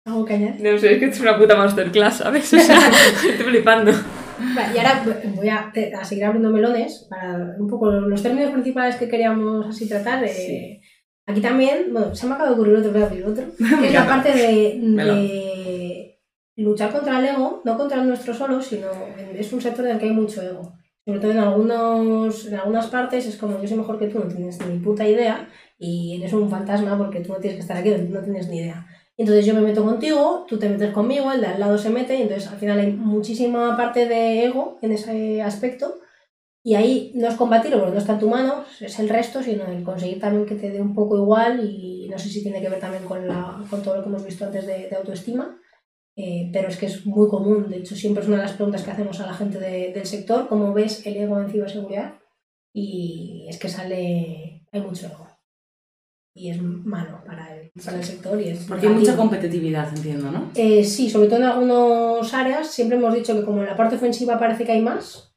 ¿Algo que añadir? No sé, es que es una puta masterclass, ¿sabes? O sea, [LAUGHS] estoy flipando. [LAUGHS] Vale, y ahora voy a, a seguir abriendo melones para un poco los términos principales que queríamos así tratar. eh, Sí. Aquí también, bueno, se me acaba de ocurrir otro, voy a abrir otro, [LAUGHS] que es la parte de, de luchar contra el ego, no contra el nuestro solo, sino es un sector en el que hay mucho ego. Sobre todo en, algunos, en algunas partes es como yo soy mejor que tú, no tienes ni puta idea y eres un fantasma porque tú no tienes que estar aquí, no tienes ni idea. Entonces yo me meto contigo, tú te metes conmigo, el de al lado se mete y entonces al final hay muchísima parte de ego en ese aspecto. Y ahí no es combatirlo porque no está en tu mano, es el resto, sino el conseguir también que te dé un poco igual y no sé si tiene que ver también con, la, con todo lo que hemos visto antes de, autoestima, eh, pero es que es muy común, de hecho siempre es una de las preguntas que hacemos a la gente de- del sector, ¿cómo ves el ego en ciberseguridad? Y es que sale, hay mucho ego y es malo para el, para el sector y es Porque hay mucha competitividad, entiendo, ¿no? Eh, sí, sobre todo en algunas áreas, siempre hemos dicho que como en la parte ofensiva parece que hay más,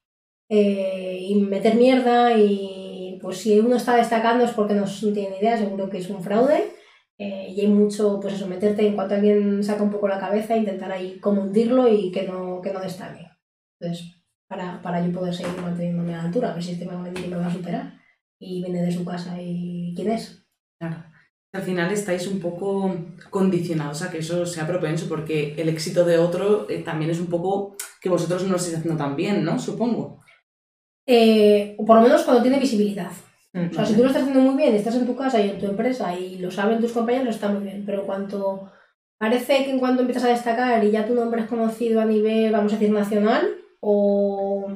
eh, y meter mierda y pues si uno está destacando es porque no tiene idea, seguro que es un fraude. eh, y hay mucho, pues eso, meterte en cuanto alguien saca un poco la cabeza, intentar ahí como hundirlo y que no, que no destaque. Entonces, para, para yo poder seguir manteniéndome a la altura, a ver si este me va a superar. Y viene de su casa y quién es. Al final estáis un poco condicionados a que eso sea propenso, porque el éxito de otro eh, también es un poco que vosotros no lo estáis haciendo tan bien, ¿no? Supongo. Eh, o por lo menos cuando tiene visibilidad. O sea, si tú lo estás haciendo muy bien, estás en tu casa y en tu empresa y lo saben tus compañeros, está muy bien. Pero en cuanto parece que en cuanto empiezas a destacar y ya tu nombre es conocido a nivel, vamos a decir, nacional, o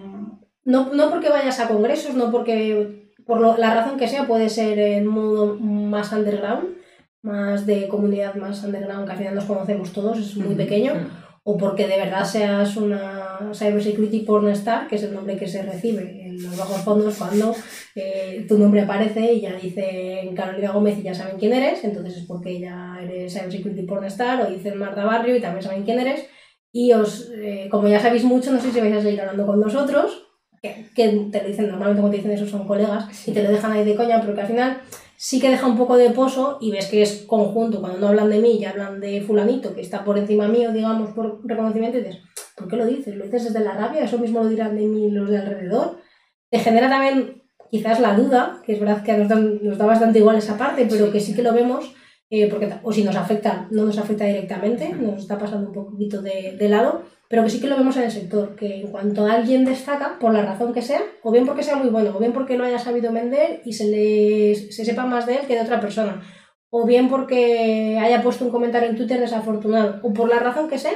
no, no porque vayas a congresos, no porque, por lo- la razón que sea, puede ser en modo más underground, más de comunidad más underground, que al final nos conocemos todos, es muy pequeño, o porque de verdad seas una cybersecurity pornstar, que es el nombre que se recibe en los bajos fondos cuando eh, tu nombre aparece y ya dicen Carolina Gómez y ya saben quién eres, entonces es porque ya eres cybersecurity pornstar, o dicen Marta Barrio y también saben quién eres, y os, eh, como ya sabéis mucho, no sé si vais a seguir hablando con nosotros, que, que te lo dicen, normalmente cuando te dicen eso son colegas, y te lo dejan ahí de coña, pero que al final sí que deja un poco de pozo y ves que es conjunto. Cuando no hablan de mí y hablan de fulanito, que está por encima mío, digamos, por reconocimiento, y dices, ¿por qué lo dices? ¿Lo dices desde la rabia? ¿Eso mismo lo dirán de mí los de alrededor? Te genera también quizás la duda, que es verdad que nos, dan- nos da bastante igual esa parte, pero que sí que lo vemos, eh, porque, o si nos afecta, no nos afecta directamente, nos está pasando un poquito de, de lado, pero que sí que lo vemos en el sector, que en cuanto alguien destaca, por la razón que sea, o bien porque sea muy bueno, o bien porque lo haya sabido vender y se, le, se sepa más de él que de otra persona, o bien porque haya puesto un comentario en Twitter desafortunado, o por la razón que sea,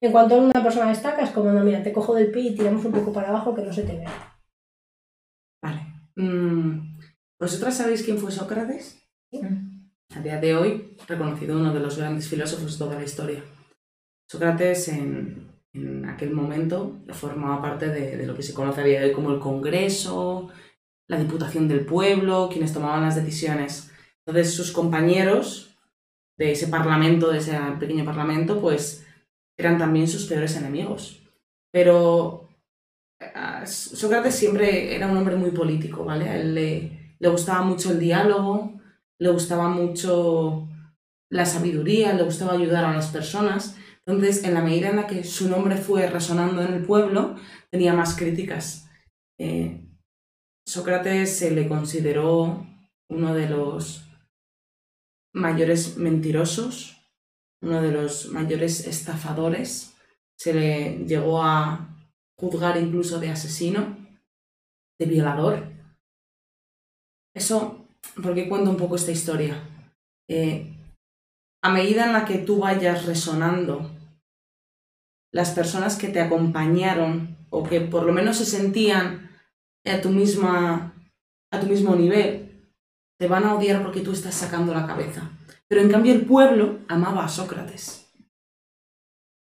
en cuanto una persona destaca, es como, no, mira, te cojo del pie y tiramos un poco para abajo que no se te vea. Vale. Mm, ¿Vosotras sabéis quién fue Sócrates? Mm. A día de hoy, reconocido uno de los grandes filósofos de toda la historia. Sócrates en, en aquel momento formaba parte de, de lo que se conoce a día de hoy como el Congreso, la Diputación del Pueblo, quienes tomaban las decisiones. Entonces sus compañeros de ese parlamento, de ese pequeño parlamento, pues eran también sus peores enemigos. Pero Sócrates siempre era un hombre muy político, ¿vale? A él le, le gustaba mucho el diálogo, le gustaba mucho la sabiduría, le gustaba ayudar a las personas. Entonces, en la medida en la que su nombre fue resonando en el pueblo, tenía más críticas. Eh, Sócrates se le consideró uno de los mayores mentirosos, uno de los mayores estafadores. Se le llegó a juzgar incluso de asesino, de violador. Eso, ¿por qué cuento un poco esta historia? Eh, a medida en la que tú vayas resonando, las personas que te acompañaron o que por lo menos se sentían a tu, misma, a tu mismo nivel, te van a odiar porque tú estás sacando la cabeza. Pero en cambio el pueblo amaba a Sócrates.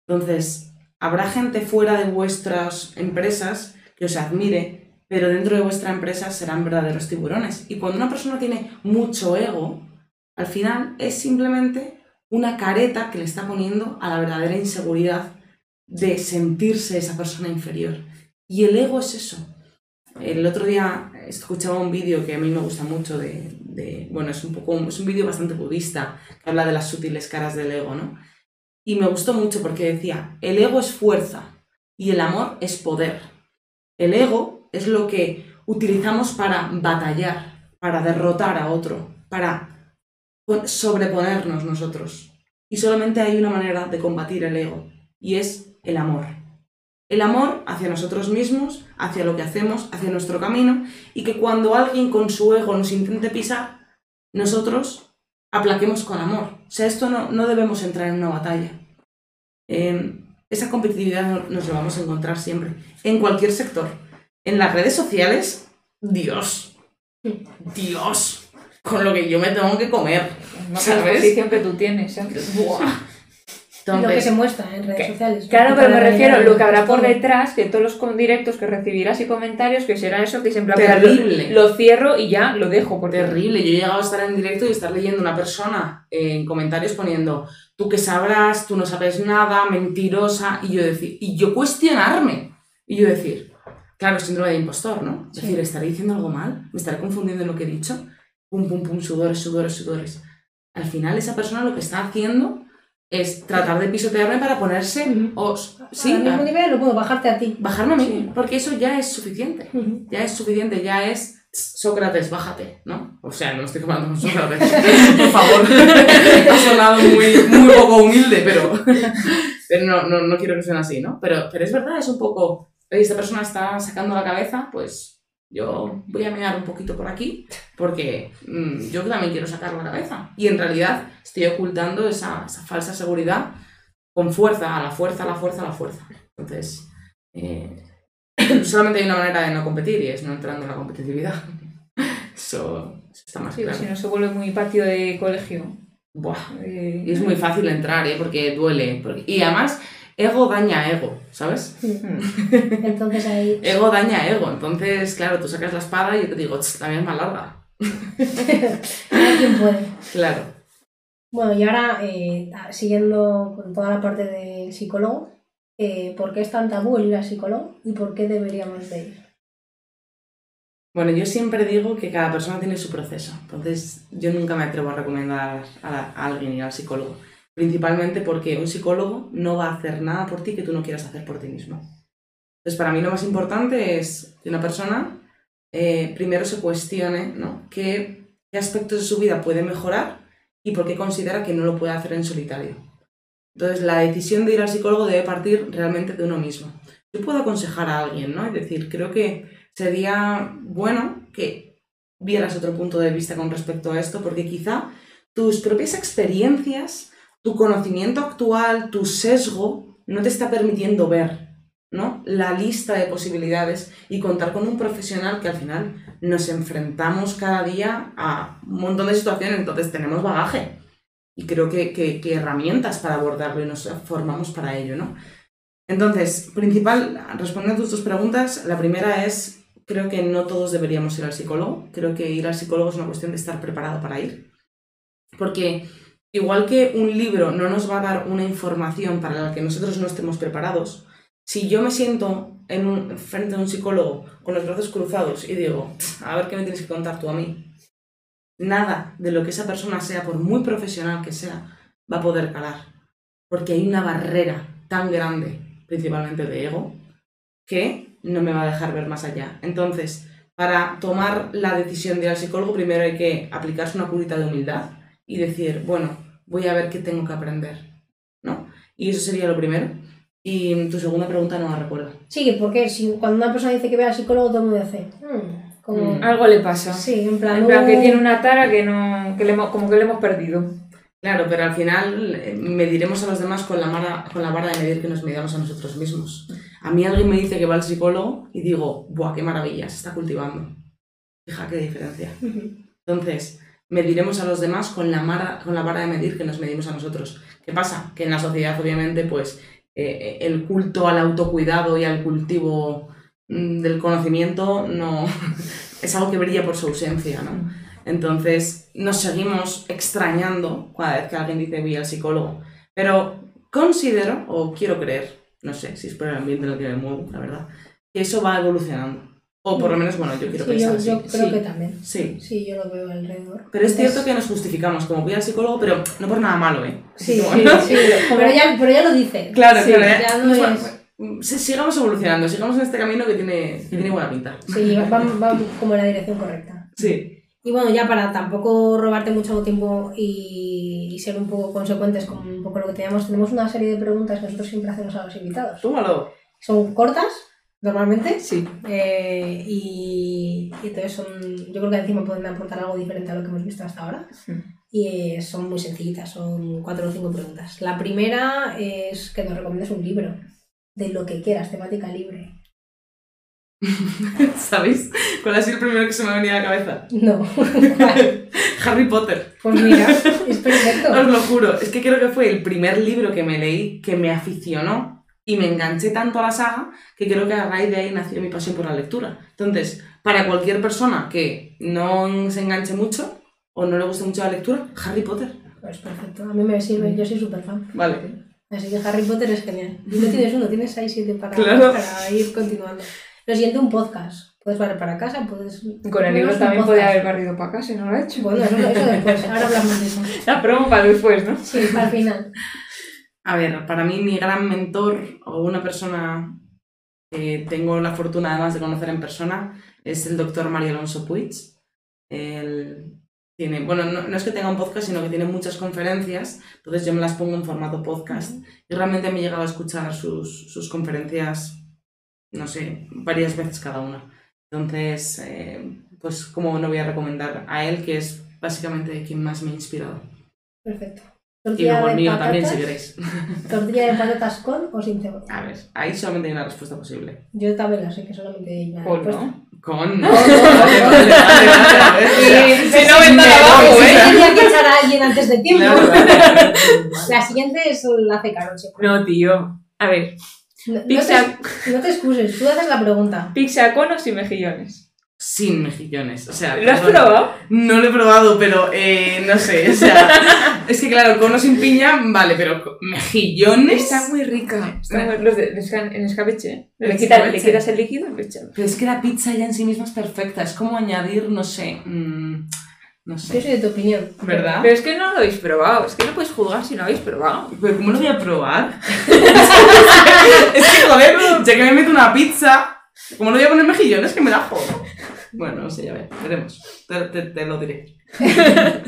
Entonces, habrá gente fuera de vuestras empresas que os admire, pero dentro de vuestra empresa serán verdaderos tiburones. Y cuando una persona tiene mucho ego, al final es simplemente una careta que le está poniendo a la verdadera inseguridad de sentirse esa persona inferior. Y el ego es eso. El otro día escuchaba un vídeo que a mí me gusta mucho de, bueno, es un poco, es un vídeo bastante budista que habla de las sutiles caras del ego, ¿no? Y me gustó mucho porque decía, el ego es fuerza y el amor es poder. El ego es lo que utilizamos para batallar, para derrotar a otro, para sobreponernos nosotros. Y solamente hay una manera de combatir el ego y es el amor. El amor hacia nosotros mismos, hacia lo que hacemos, hacia nuestro camino, y que cuando alguien con su ego nos intente pisar, nosotros aplaquemos con amor. O sea, esto no, no debemos entrar en una batalla. Em, esa competitividad nos lo vamos a encontrar siempre, en cualquier sector. En las redes sociales, Dios, Dios, con lo que yo me tengo que comer. la posición que tú tienes. Lo que se muestra en redes sociales. Claro, pero me refiero a lo que habrá por detrás, que todos los directos que recibirás y comentarios, que será eso, que siempre Terrible. Lo, cierro y ya lo dejo. Porque... Terrible. Yo he llegado a estar en directo y estar leyendo una persona en comentarios poniendo, tú que sabrás, tú no sabes nada, mentirosa, y yo decir, y yo cuestionarme. Y yo decir, claro, síndrome de impostor, ¿no? Es decir, ¿estaré diciendo algo mal? ¿Me estaré confundiendo en lo que he dicho? Pum, pum, pum, sudores, sudores, sudores. Al final esa persona lo que está haciendo es tratar de pisotearme para ponerse os, sí, al mismo nivel, lo puedo bajarte a ti. Bajarme a mí, porque eso ya es suficiente. Ya es suficiente, ya es Sócrates, bájate, ¿no? O sea, no me estoy comparando con Sócrates, [LAUGHS] por favor. ha sonado muy, muy poco humilde, pero, pero no, no, no, quiero que suene así, ¿no? Pero, pero es verdad, es un poco, esta persona está sacando la cabeza, pues yo voy a mirar un poquito por aquí porque mm, yo también quiero sacar la cabeza. Y en realidad estoy ocultando esa, falsa seguridad con fuerza, a la fuerza, a la fuerza, a la fuerza. Entonces, eh, [CLEARS THROAT] solamente hay una manera de no competir y es no entrando en la competitividad. [LAUGHS] Eso, está más claro. Si no se vuelve muy patio de colegio. Buah. Eh, y es muy fácil entrar, ¿eh? porque duele. Y además ego daña ego, ¿sabes? [LAUGHS] Entonces ahí... ego daña ego. Entonces, claro, tú sacas la espada y yo te digo, mía es más larga. [LAUGHS] quien puede. Claro. Bueno, y ahora, eh, siguiendo con toda la parte del psicólogo, eh, ¿por qué es tan tabú el ir al psicólogo y por qué deberíamos de ir? Bueno, yo siempre digo que cada persona tiene su proceso, entonces yo nunca me atrevo a recomendar a alguien ir al psicólogo principalmente porque un psicólogo no va a hacer nada por ti que tú no quieras hacer por ti mismo. Entonces, para mí lo más importante es que una persona eh, primero se cuestione ¿no? ¿Qué, qué aspectos de su vida puede mejorar y por qué considera que no lo puede hacer en solitario. Entonces, la decisión de ir al psicólogo debe partir realmente de uno mismo. Yo puedo aconsejar a alguien, ¿no? Es decir, creo que sería bueno que vieras otro punto de vista con respecto a esto, porque quizá tus propias experiencias tu conocimiento actual, tu sesgo, no te está permitiendo ver ¿no? la lista de posibilidades y contar con un profesional que al final nos enfrentamos cada día a un montón de situaciones, entonces tenemos bagaje y creo que, que, herramientas para abordarlo y nos formamos para ello. ¿no? Entonces, principal, respondiendo a tus preguntas, la primera es, creo que no todos deberíamos ir al psicólogo, creo que ir al psicólogo es una cuestión de estar preparado para ir, porque igual que un libro no nos va a dar una información para la que nosotros no estemos preparados, si yo me siento en frente a un psicólogo con los brazos cruzados y digo, a ver qué me tienes que contar tú a mí, nada de lo que esa persona sea, por muy profesional que sea, va a poder calar. Porque hay una barrera tan grande, principalmente de ego, que no me va a dejar ver más allá. Entonces, para tomar la decisión de ir al psicólogo, primero hay que aplicarse una curita de humildad y decir, bueno, voy a ver qué tengo que aprender, ¿no? Y eso sería lo primero. Y tu segunda pregunta no la recuerdo. Sí, porque si, cuando una persona dice que ve al psicólogo, todo el mundo dice, hmm, como... Mm. Algo le pasa. Sí, en plan... En plan que tiene una tara que no... que le, como que le hemos perdido. Claro, pero al final eh, mediremos a los demás con la, vara, con la vara de medir que nos medamos a nosotros mismos. A mí alguien me dice que va al psicólogo y digo, ¡buah, qué maravilla! Se está cultivando. Fija qué diferencia. Entonces, mediremos a los demás con la, con la vara de medir que nos medimos a nosotros. ¿Qué pasa? Que en la sociedad, obviamente, pues eh, el culto al autocuidado y al cultivo mm, del conocimiento no [LAUGHS] es algo que brilla por su ausencia, ¿no? Entonces nos seguimos extrañando cada vez que alguien dice voy al psicólogo. Pero considero, o quiero creer, no sé si es por el ambiente en el que me la verdad, que eso va evolucionando. O por lo menos, bueno, yo quiero Sí, pensar yo, así. yo creo Sí, que también. Sí. Sí, yo lo veo alrededor. Pero es cierto que nos justificamos como voy al psicólogo, pero no por nada malo, ¿eh? Sí, sí, sí. [LAUGHS] Pero ya, pero ya lo dice. Claro, Sí, claro. ya no Nos es- va- sí, sigamos evolucionando, sigamos en este camino que tiene, que tiene buena pinta. Sí, va, va como en la dirección correcta. Sí. Y bueno, ya para tampoco robarte mucho tiempo y, y ser un poco consecuentes con un poco lo que teníamos, tenemos una serie de preguntas que nosotros siempre hacemos a los invitados. Túmalo. Son cortas, normalmente, Sí. eh, y, y entonces son, yo creo que encima pueden aportar algo diferente a lo que hemos visto hasta ahora. Y eh, son muy sencillitas, son cuatro o cinco preguntas. La primera es que nos recomiendes un libro, de lo que quieras, temática libre. [LAUGHS] ¿Sabéis cuál ha sido el primero que se me ha venido a la cabeza? No, [LAUGHS] Harry Potter. pues mira, es perfecto. [LAUGHS] Os lo juro, es que creo que fue el primer libro que me leí que me aficionó y me enganché tanto a la saga que creo que a raíz de ahí nació mi pasión por la lectura. Entonces, para cualquier persona que no se enganche mucho o no le guste mucho la lectura, Harry Potter. Pues perfecto, a mí me sirve, yo soy súper fan. Vale. Así que Harry Potter es genial. Y no tienes uno, tienes 6, 7 para, Claro. para ir continuando. Lo siguiente, un podcast. Puedes barrer para casa, puedes... Con el libro también podía haber barrido para casa y no lo ha hecho. Bueno, eso, eso después, ahora hablamos de eso. [LAUGHS] La promo para después, ¿no? Sí, al final. A ver, para mí mi gran mentor o una persona que tengo la fortuna además de conocer en persona es el doctor Mario Alonso Puig. Él tiene, bueno, no, es que tenga un podcast, sino que tiene muchas conferencias, entonces yo me las pongo en formato podcast y realmente me he llegado a escuchar sus, sus conferencias, no sé, varias veces cada una. Entonces, eh, pues como no voy a recomendar a él, que es básicamente quien más me ha inspirado. Perfecto. Y Tortilla luego el mío también, si queréis. tortilla de patatas con o sin cebolla. A ver, ahí solamente hay una respuesta posible. Yo también la sé, que solamente hay una Con, respuesta. ¿no? Con. no, Vale, vale, vale, vale, a ver, o sea, Si no está abajo, ¿eh? Tenía que echar a alguien antes de tiempo. La siguiente es la hace Carol siempre. No, tío. A ver, No, no te, no te excuses, tú haces la pregunta. pizza con o sin mejillones. Sin mejillones. O sea, ¿Lo has probado? No lo he probado, pero eh, no sé. O sea, [LAUGHS] es que claro, cono sin piña, vale, pero mejillones. Está muy rica. Está muy- los de, en escabeche. Le, quita- le quitas el líquido y. Pero es que la pizza ya en sí misma es perfecta. Es como añadir, no sé. mm, no Yo sé. soy de tu opinión. ¿Verdad? Pero es que no lo habéis probado. Es que no puedes juzgar si no habéis probado. [LAUGHS] Pero ¿cómo lo voy a probar? [LAUGHS] es que, joder, ya que me meto una pizza, ¿cómo no voy a poner mejillones? Que me la jodo. Bueno, no sé, ya ve- veremos. Te, te- te lo diré. [LAUGHS]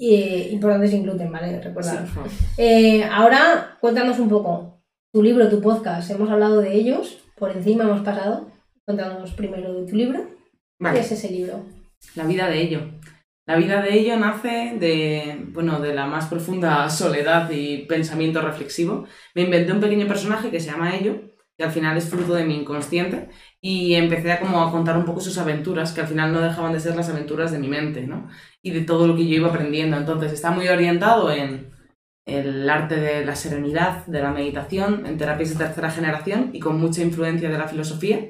Y importante sin gluten, ¿vale? Recuerda. Sí. Eh, ahora, cuéntanos un poco. Tu libro, tu podcast, hemos hablado de ellos, por encima hemos pasado. Cuéntanos primero de tu libro. ¿Qué es ese libro? La vida de ello. La vida de ello nace de, bueno, de la más profunda soledad y pensamiento reflexivo. Me inventé un pequeño personaje que se llama Ello, que al final es fruto de mi inconsciente, y empecé a, como a contar un poco sus aventuras, que al final no dejaban de ser las aventuras de mi mente, ¿no? Y de todo lo que yo iba aprendiendo. Entonces está muy orientado en el arte de la serenidad, de la meditación, en terapias de tercera generación y con mucha influencia de la filosofía.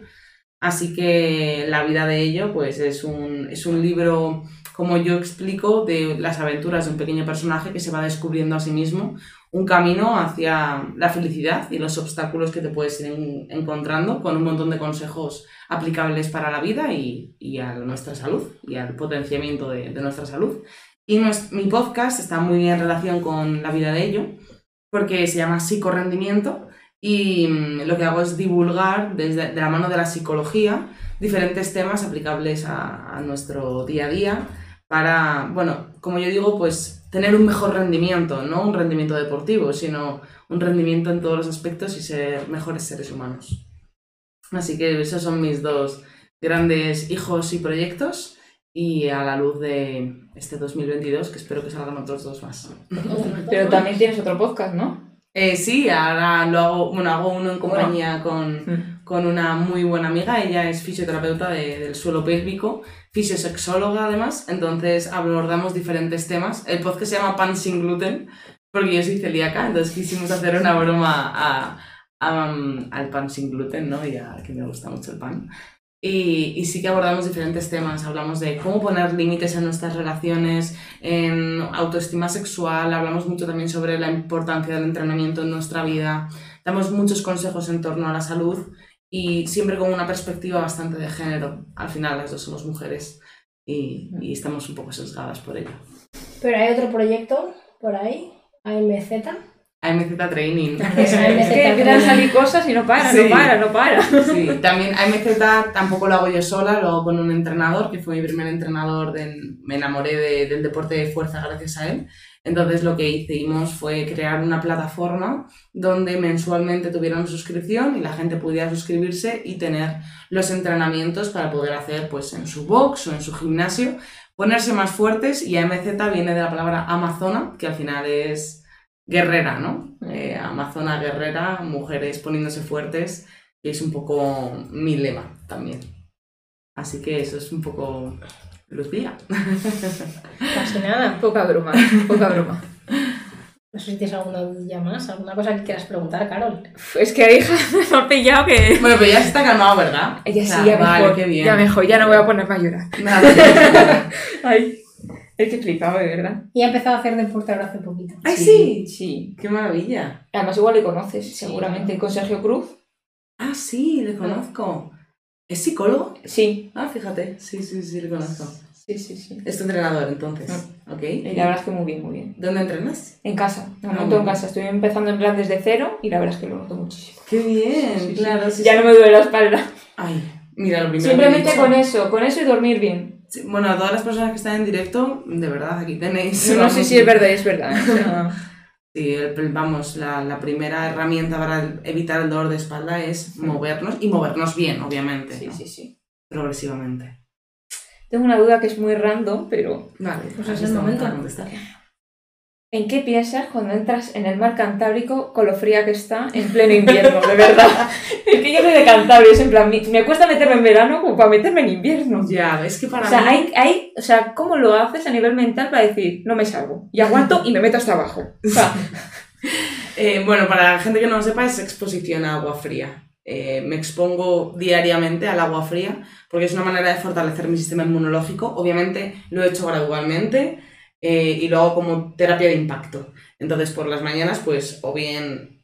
Así que la vida de ello, pues es un, es un libro, como yo explico, de las aventuras de un pequeño personaje que se va descubriendo a sí mismo un camino hacia la felicidad y los obstáculos que te puedes ir en- encontrando con un montón de consejos aplicables para la vida y, y a nuestra salud y al potenciamiento de, nuestra salud. Y mi podcast está muy en relación con la vida de ello porque se llama Psicorrendimiento y mm, lo que hago es divulgar desde de la mano de la psicología diferentes temas aplicables a nuestro día a día para, bueno, como yo digo, pues tener un mejor rendimiento, no un rendimiento deportivo, sino un rendimiento en todos los aspectos y ser mejores seres humanos. Así que esos son mis dos grandes hijos y proyectos y a la luz de este 2022 que espero que salgan otros dos más. [LAUGHS] Pero también tienes otro podcast, ¿no? Eh, sí, ahora lo hago, bueno, hago uno en compañía con, con una muy buena amiga. Ella es fisioterapeuta de- del suelo pélvico, fisiosexóloga además. Entonces abordamos diferentes temas. El podcast se llama Pan sin gluten, porque yo soy celíaca, entonces quisimos hacer una broma a, am, al pan sin gluten, ¿no? Ya que me gusta mucho el pan. Y, y sí que abordamos diferentes temas. Hablamos de cómo poner límites en nuestras relaciones, en autoestima sexual, hablamos mucho también sobre la importancia del entrenamiento en nuestra vida. Damos muchos consejos en torno a la salud y siempre con una perspectiva bastante de género. Al final las dos somos mujeres y, y estamos un poco sesgadas por ello. Pero hay otro proyecto por ahí, AMZ. AMZ Training. [LAUGHS] Es que empiezan a salir cosas y no para, Sí. no para, no para. Sí, [LAUGHS] también AMZ tampoco lo hago yo sola, lo hago con un entrenador, que fue mi primer entrenador, de- me enamoré de- del deporte de fuerza gracias a él. Entonces lo que hicimos fue crear una plataforma donde mensualmente tuviera una suscripción y la gente pudiera suscribirse y tener los entrenamientos para poder hacer pues en su box o en su gimnasio, ponerse más fuertes y AMZ viene de la palabra amazona, que al final es guerrera, ¿no? Eh, amazona guerrera, mujeres poniéndose fuertes, y es un poco mi lema también. Así que eso es un poco Lucía. Casi nada. Poca broma, poca broma. No sé si tienes alguna duda más, alguna cosa que quieras preguntar, Carol. Es que hija, me ha pillado que. Bueno, pero ya se está calmado, ¿verdad? Sea, sí, ya vale, mejor. qué bien. Ya mejor, ya no voy a ponerme a llorar. Nada. [LAUGHS] Ay, es que flipaba, de verdad. Y ha empezado a hacer deporte ahora hace poquito. ¡Ay, sí! Sí. ¡Qué maravilla! Además, igual le conoces, seguramente, con Sergio Cruz. Ah, sí, le conozco. ¿Es psicólogo? Sí, Ah, fíjate. Sí, sí, sí, le conozco. sí, sí, sí. Es tu entrenador, entonces. Ok. Y la verdad es que muy bien, muy bien. ¿Dónde entrenas? En casa, de Ah, momento en bueno. casa. Estoy empezando en plan desde cero y la verdad es que lo noto muchísimo. ¡Qué bien! Sí, sí. claro, sí. ya no me duele la espalda. Ay, mira, lo primero Simplemente con eso, con eso y dormir bien. Bueno, a todas las personas que están en directo, de verdad, aquí tenéis. No, no [LAUGHS] sé si es verdad, es verdad. [LAUGHS] Sí, el- vamos, la, la primera herramienta para evitar el dolor de espalda es movernos y movernos bien, obviamente, sí, ¿no? sí, sí. progresivamente. Tengo una duda que es muy random, pero Vale, Pues es el momento. contestar. ¿En qué piensas cuando entras en el mar Cantábrico con lo fría que está en pleno invierno, de verdad? [LAUGHS] es que yo soy de Cantabria, es en plan, me cuesta meterme en verano como para meterme en invierno. Ya, ves que para O sea, mí... hay, hay, o sea, ¿cómo lo haces a nivel mental para decir, no me salgo? Y aguanto y me meto hasta abajo. O sea, [LAUGHS] Eh, bueno, para la gente que no lo sepa, es exposición a agua fría. Eh, me expongo diariamente al agua fría porque es una manera de fortalecer mi sistema inmunológico. Obviamente lo he hecho gradualmente eh, y lo hago como terapia de impacto. Entonces, por las mañanas, pues, o bien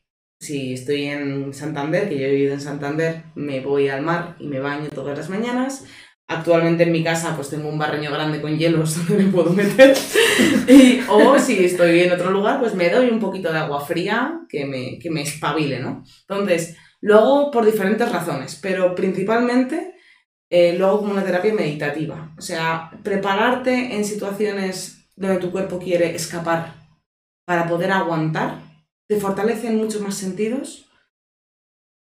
si estoy en Santander, que yo he vivido en Santander, me voy al mar y me baño todas las mañanas. Actualmente en mi casa pues tengo un barreño grande con hielos [LAUGHS] donde me puedo meter. O si estoy en otro lugar, pues me doy un poquito de agua fría que me, que me espabile, ¿no? Entonces, lo hago por diferentes razones, pero principalmente eh, lo hago como una terapia meditativa. O sea, prepararte en situaciones donde tu cuerpo quiere escapar para poder aguantar te fortalece en muchos más sentidos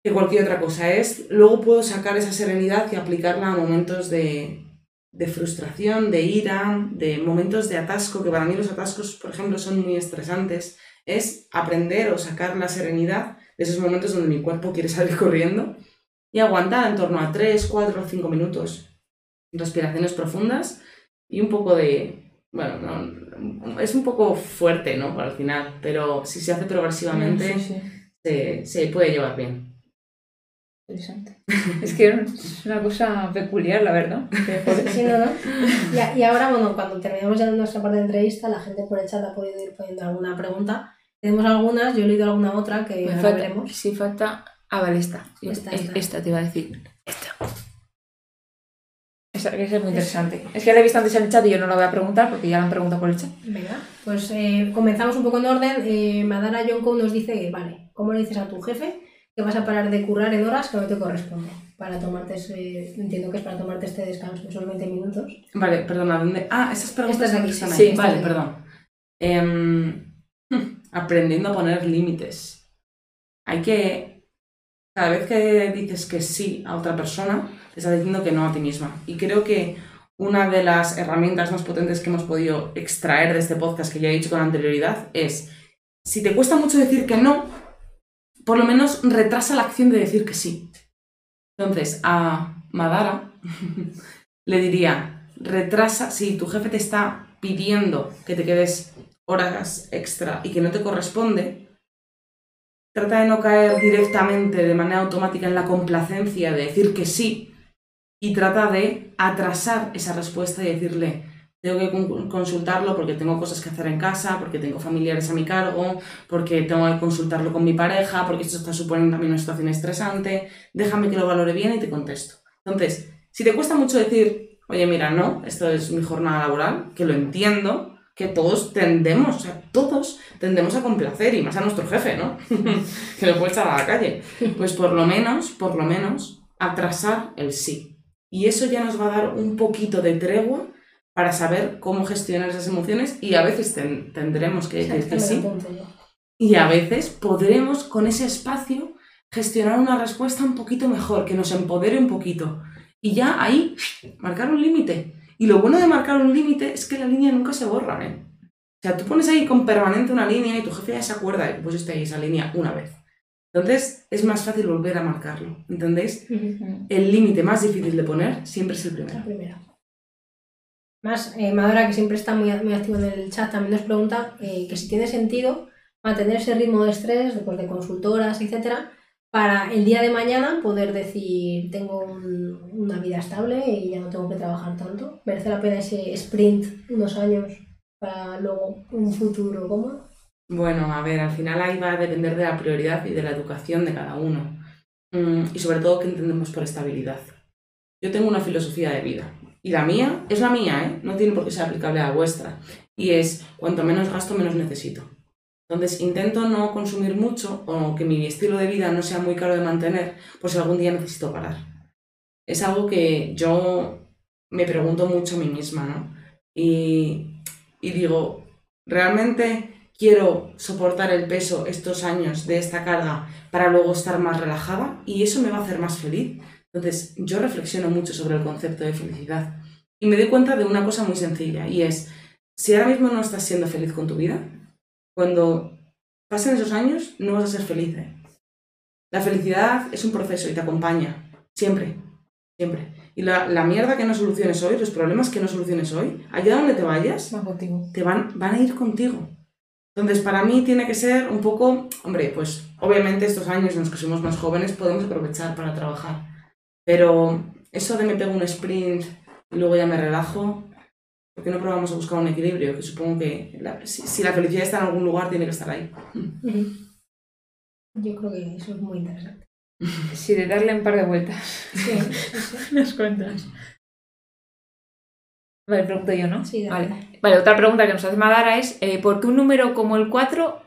que cualquier otra cosa. Es, luego puedo sacar esa serenidad y aplicarla a momentos de, de frustración, de ira, de momentos de atasco, que para mí los atascos, por ejemplo, son muy estresantes. Es aprender o sacar la serenidad de esos momentos donde mi cuerpo quiere salir [LAUGHS] corriendo y aguantar en torno a 3, 4 o 5 minutos. Respiraciones profundas y un poco de... Bueno, no, es un poco fuerte, ¿no? Al final, pero si se hace progresivamente, sí, sí. se, se puede llevar bien. Interesante. [LAUGHS] Es que es una cosa peculiar, la verdad. [LAUGHS] Sí, no, no. Y, y ahora, bueno, cuando terminamos ya nuestra parte de entrevista, la gente por el chat ha podido ir poniendo alguna pregunta. Tenemos algunas, yo he leído alguna otra que Me ahora falta, veremos. sí, falta. Ah, vale, esta. Esta, Es- esta. esta te iba a decir. Esta. Es muy interesante. Es que la he visto antes en el chat y yo no la voy a preguntar porque ya la han preguntado por el chat. Venga, pues eh, comenzamos un poco en orden. Eh, Madara Yonko nos dice, vale, ¿cómo le dices a tu jefe que vas a parar de currar en horas que no te corresponde? Para tomarte ese, entiendo que es para tomarte este descanso, son 20 minutos. Vale, perdona, ¿dónde? Ah, esas preguntas Estas aquí, están sí, ahí. sí, Vale, perdón. Em, hmm, [LAUGHS] aprendiendo a poner límites. Hay que. Cada vez que dices que sí a otra persona, te estás diciendo que no a ti misma. Y creo que una de las herramientas más potentes que hemos podido extraer de este podcast, que ya he dicho con anterioridad, es: si te cuesta mucho decir que no, por lo menos retrasa la acción de decir que sí. Entonces, a Madara [LAUGHS] le diría, retrasa, si tu jefe te está pidiendo que te quedes horas extra y que no te corresponde, trata de no caer directamente de manera automática en la complacencia de decir que sí y trata de atrasar esa respuesta y decirle, tengo que con- consultarlo porque tengo cosas que hacer en casa, porque tengo familiares a mi cargo, porque tengo que consultarlo con mi pareja, porque esto está suponiendo también una situación estresante, déjame que lo valore bien y te contesto. Entonces, si te cuesta mucho decir, oye, mira, no, esto es mi jornada laboral, que lo entiendo, que todos tendemos, o sea, todos tendemos a complacer, y más a nuestro jefe, ¿no? [LAUGHS] que lo puede echar a la calle. Pues por lo menos, por lo menos, atrasar el sí. Y eso ya nos va a dar un poquito de tregua para saber cómo gestionar esas emociones y a veces ten- tendremos que decir que sí y a veces podremos con ese espacio gestionar una respuesta un poquito mejor, que nos empodere un poquito. Y ya ahí marcar un límite. Y lo bueno de marcar un límite es que la línea nunca se borra, ¿eh? O sea, tú pones ahí con permanente una línea y tu jefe ya se acuerda que pusiste ahí esa línea una vez. Entonces es más fácil volver a marcarlo, ¿entendéis? El límite más difícil de poner siempre es el La primero. primera. Más, eh, Madora, que siempre está muy, muy activa en el chat, también nos pregunta eh, que si tiene sentido mantener ese ritmo de estrés, después de consultoras, etcétera, para el día de mañana poder decir, tengo un- una vida estable y ya no tengo que trabajar tanto. ¿Merece la pena ese sprint unos años para luego un futuro cómodo? Bueno, a ver, al final ahí va a depender de la prioridad y de la educación de cada uno. Mm, y sobre todo qué entendemos por estabilidad. Yo tengo una filosofía de vida. Y la mía es la mía, ¿eh? No tiene por qué ser aplicable a la vuestra. Y es, cuanto menos gasto, menos necesito. Entonces intento no consumir mucho o que mi estilo de vida no sea muy caro de mantener, por si algún día necesito parar. Es algo que yo me pregunto mucho a mí misma, ¿no? Y, y digo, ¿realmente quiero soportar el peso estos años de esta carga para luego estar más relajada? Y eso me va a hacer más feliz. Entonces yo reflexiono mucho sobre el concepto de felicidad. Y me doy cuenta de una cosa muy sencilla, y es, si ahora mismo no estás siendo feliz con tu vida, cuando pasen esos años no vas a ser feliz. ¿eh? La felicidad es un proceso y te acompaña, siempre, siempre. Y la, la mierda que no soluciones hoy, los problemas que no soluciones hoy, allá donde te vayas, Va contigo. te van, van a ir contigo. Entonces, para mí tiene que ser un poco, hombre, pues obviamente estos años en los que somos más jóvenes podemos aprovechar para trabajar. Pero eso de me pego un sprint y luego ya me relajo, ¿por qué no probamos a buscar un equilibrio? Que supongo que la- si, si la felicidad está en algún lugar, tiene que estar ahí. Yo creo que eso es muy interesante. Sí, de darle un par de vueltas. Sí, sí, sí. [LAUGHS] Las cuentas. Vale, pregunto yo, ¿no? Sí, dale. vale. Vale, otra pregunta que nos hace Madara es eh, ¿por qué un número como el 4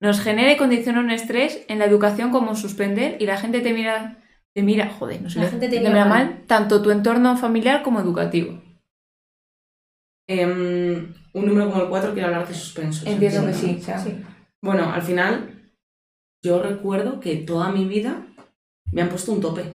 nos genera y condiciona un estrés en la educación como suspender y la gente te mira, te mira, joder, no sé, La gente te te mira mira mal. mal, tanto tu entorno familiar como educativo? Em, un número como el 4 quiere hablar de suspenso. Entiendo que sí. o sea, Sí. Bueno, al final, yo recuerdo que toda mi vida me han puesto un tope.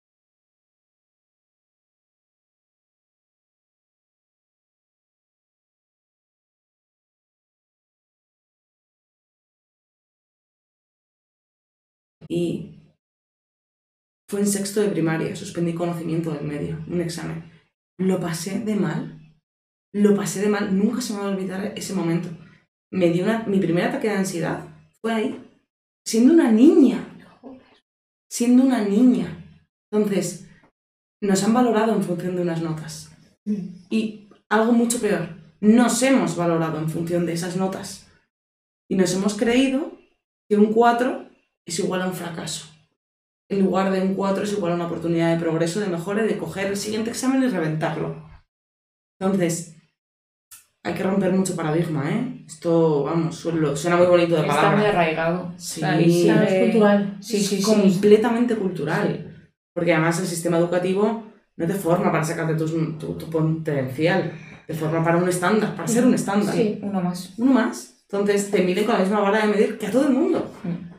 Y fue en sexto de primaria, suspendí conocimiento del medio, un examen. Lo pasé de mal, lo pasé de mal, nunca se me va a olvidar ese momento. Me dio una, mi primer ataque de ansiedad fue ahí, siendo una niña, siendo una niña. Entonces, nos han valorado en función de unas notas. Y algo mucho peor, nos hemos valorado en función de esas notas. Y nos hemos creído que un 4 es igual a un fracaso. En lugar de un 4 es igual a una oportunidad de progreso, de mejora de coger el siguiente examen y reventarlo. Entonces, hay que romper mucho paradigma, ¿eh? Esto, vamos, suena, suena muy bonito de Está muy palabra. arraigado. Sí. Sigue- es cultural. Sí, sí, es sí. completamente cultural. Porque además el sistema educativo no te forma para sacarte tus- tu, tu potencial, te forma para un estándar, para ser un estándar. Sí, uno más. Uno más. Entonces te mide con la misma vara de medir que a todo el mundo.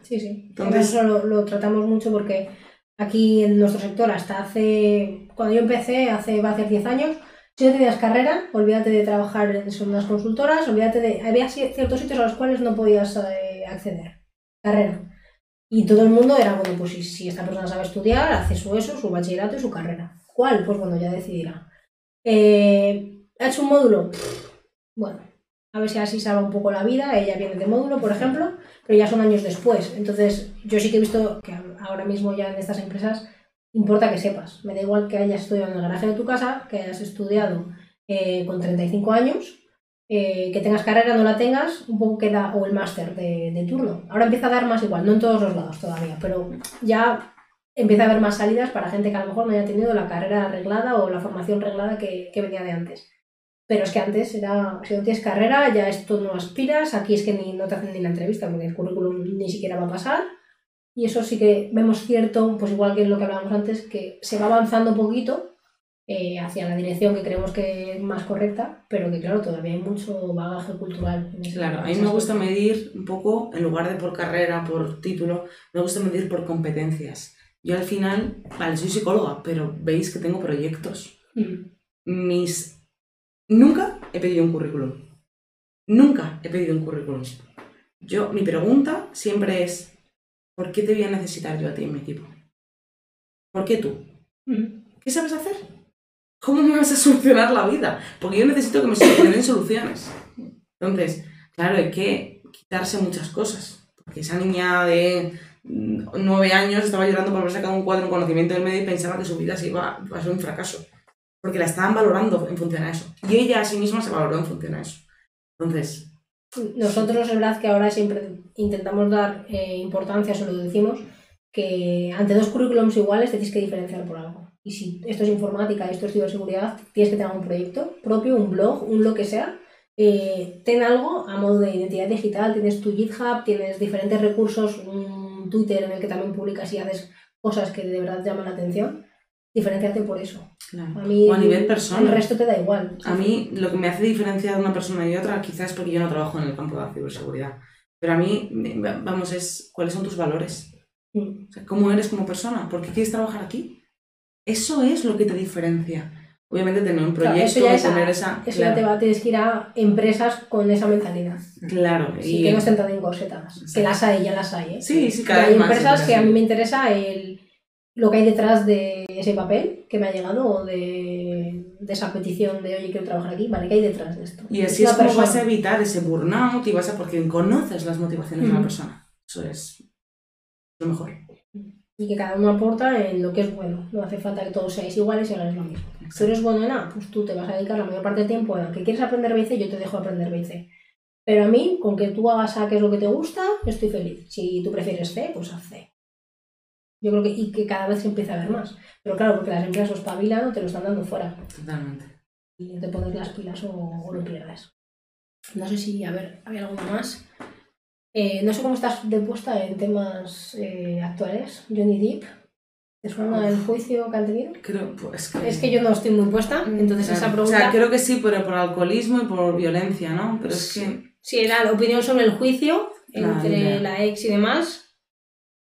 Sí, sí. Entonces- Eso lo, lo tratamos mucho porque aquí en nuestro sector, hasta hace. Cuando yo empecé, hace, va a hacer 10 años, si no tenías carrera, olvídate de trabajar en unas consultoras, olvídate de. Había ci- ciertos sitios a los cuales no podías eh, acceder. Carrera. Y todo el mundo era, bueno, pues si, si esta persona sabe estudiar, hace su eso, su bachillerato y su carrera. ¿Cuál? Pues bueno, ya decidirá. Eh, ¿Ha hecho un módulo? Bueno, a ver si así salva un poco la vida. Ella viene de módulo, por ejemplo, pero ya son años después. Entonces, yo sí que he visto que ahora mismo ya en estas empresas importa que sepas. Me da igual que hayas estudiado en el garaje de tu casa, que hayas estudiado eh, con 35 años, eh, que tengas carrera, no la tengas, un poco queda, o el máster de, turno. Ahora empieza a dar más igual, no en todos los lados todavía, pero ya empieza a haber más salidas para gente que a lo mejor no haya tenido la carrera arreglada o la formación reglada que venía de antes. Pero es que antes era, si no tienes carrera, ya esto no aspiras, aquí es que ni, no te hacen ni la entrevista porque el currículum ni siquiera va a pasar. Y eso sí que vemos cierto, pues igual que lo que hablábamos antes, que se va avanzando un poquito eh, hacia la dirección que creemos que es más correcta, pero que claro, todavía hay mucho bagaje cultural. En ese- Claro, a mí me gusta medir un poco, en lugar de por carrera, por título, me gusta medir por competencias. Yo al final, vale, soy psicóloga, pero veis que tengo proyectos. Mm. Mis... Nunca he pedido un currículum. Nunca he pedido un currículum. Yo, mi pregunta siempre es, ¿por qué te voy a necesitar yo a ti en mi equipo? ¿Por qué tú? Mm. ¿Qué sabes hacer? ¿Cómo me vas a solucionar la vida? Porque yo necesito que me solucionen soluciones. Entonces, claro, hay que quitarse muchas cosas. Porque esa niña de mm, nueve años estaba llorando por haber sacado un cuadro en conocimiento del medio y pensaba que su vida se iba, iba a ser un fracaso. Porque la estaban valorando en función a eso. Y ella a sí misma se valoró en función a eso. Entonces, Nosotros es verdad que ahora siempre intentamos dar eh, importancia, se lo decimos, que ante dos currículums iguales te tienes que diferenciar por algo. Y si esto es informática, esto es ciberseguridad, tienes que tener un proyecto propio, un blog, un lo que sea. Eh, ten algo a modo de identidad digital, tienes tu GitHub, tienes diferentes recursos, un Twitter en el que también publicas y haces cosas que de verdad llaman la atención. Diferenciate por eso. claro. A mí O a nivel persona. el resto te da igual. A mí lo que me hace diferenciar una persona y otra quizás es porque yo no trabajo en el campo de la ciberseguridad. Pero a mí, vamos, es cuáles son tus valores. O sea, ¿Cómo eres como persona? ¿Por qué quieres trabajar aquí? Eso es lo que te diferencia. Obviamente tener un Claro, proyecto eso ya es a- tener esa... Eso claro, ya te va, tienes que ir a empresas con esa mentalidad. claro, Sí, y- que no estén tan encorsetadas. Que las hay, ya las hay, ¿eh? Sí, sí, cada hay vez más. empresas que a sí. mí me interesa el, lo que hay detrás de ese papel que me ha llegado o de, de esa petición de oye quiero trabajar aquí, vale, ¿qué hay detrás de esto? Y así una es como persona. vas a evitar ese burnout y vas a... porque conoces las motivaciones de la persona. Eso es lo mejor. Y que cada uno aporta en lo que es bueno. No hace falta que todos seáis iguales y hagáis lo mismo. Si eres bueno en A, pues tú te vas a dedicar la mayor parte del tiempo a que quieres aprender BC, yo te dejo aprender BC. Pero a mí, con que tú hagas A, que es lo que te gusta, estoy feliz. Si tú prefieres C, pues haz C. Yo creo que, y que cada vez se empieza a ver más. Pero claro, porque las empresas o espabilan o te lo están dando fuera. Totalmente. Y te pones las pilas o, o lo pierdes. No sé si, a ver, ¿había alguna más? Eh, no sé cómo estás de puesta en temas eh, actuales. Johnny Depp, ¿te suena el juicio que han tenido? Creo, pues que... Es que yo no estoy muy puesta, entonces Claro. esa O pregunta... sea, creo que sí, pero por alcoholismo y por violencia, ¿no? Pero es que... Sí, era la opinión sobre el juicio Claro, entre ya. la ex y demás.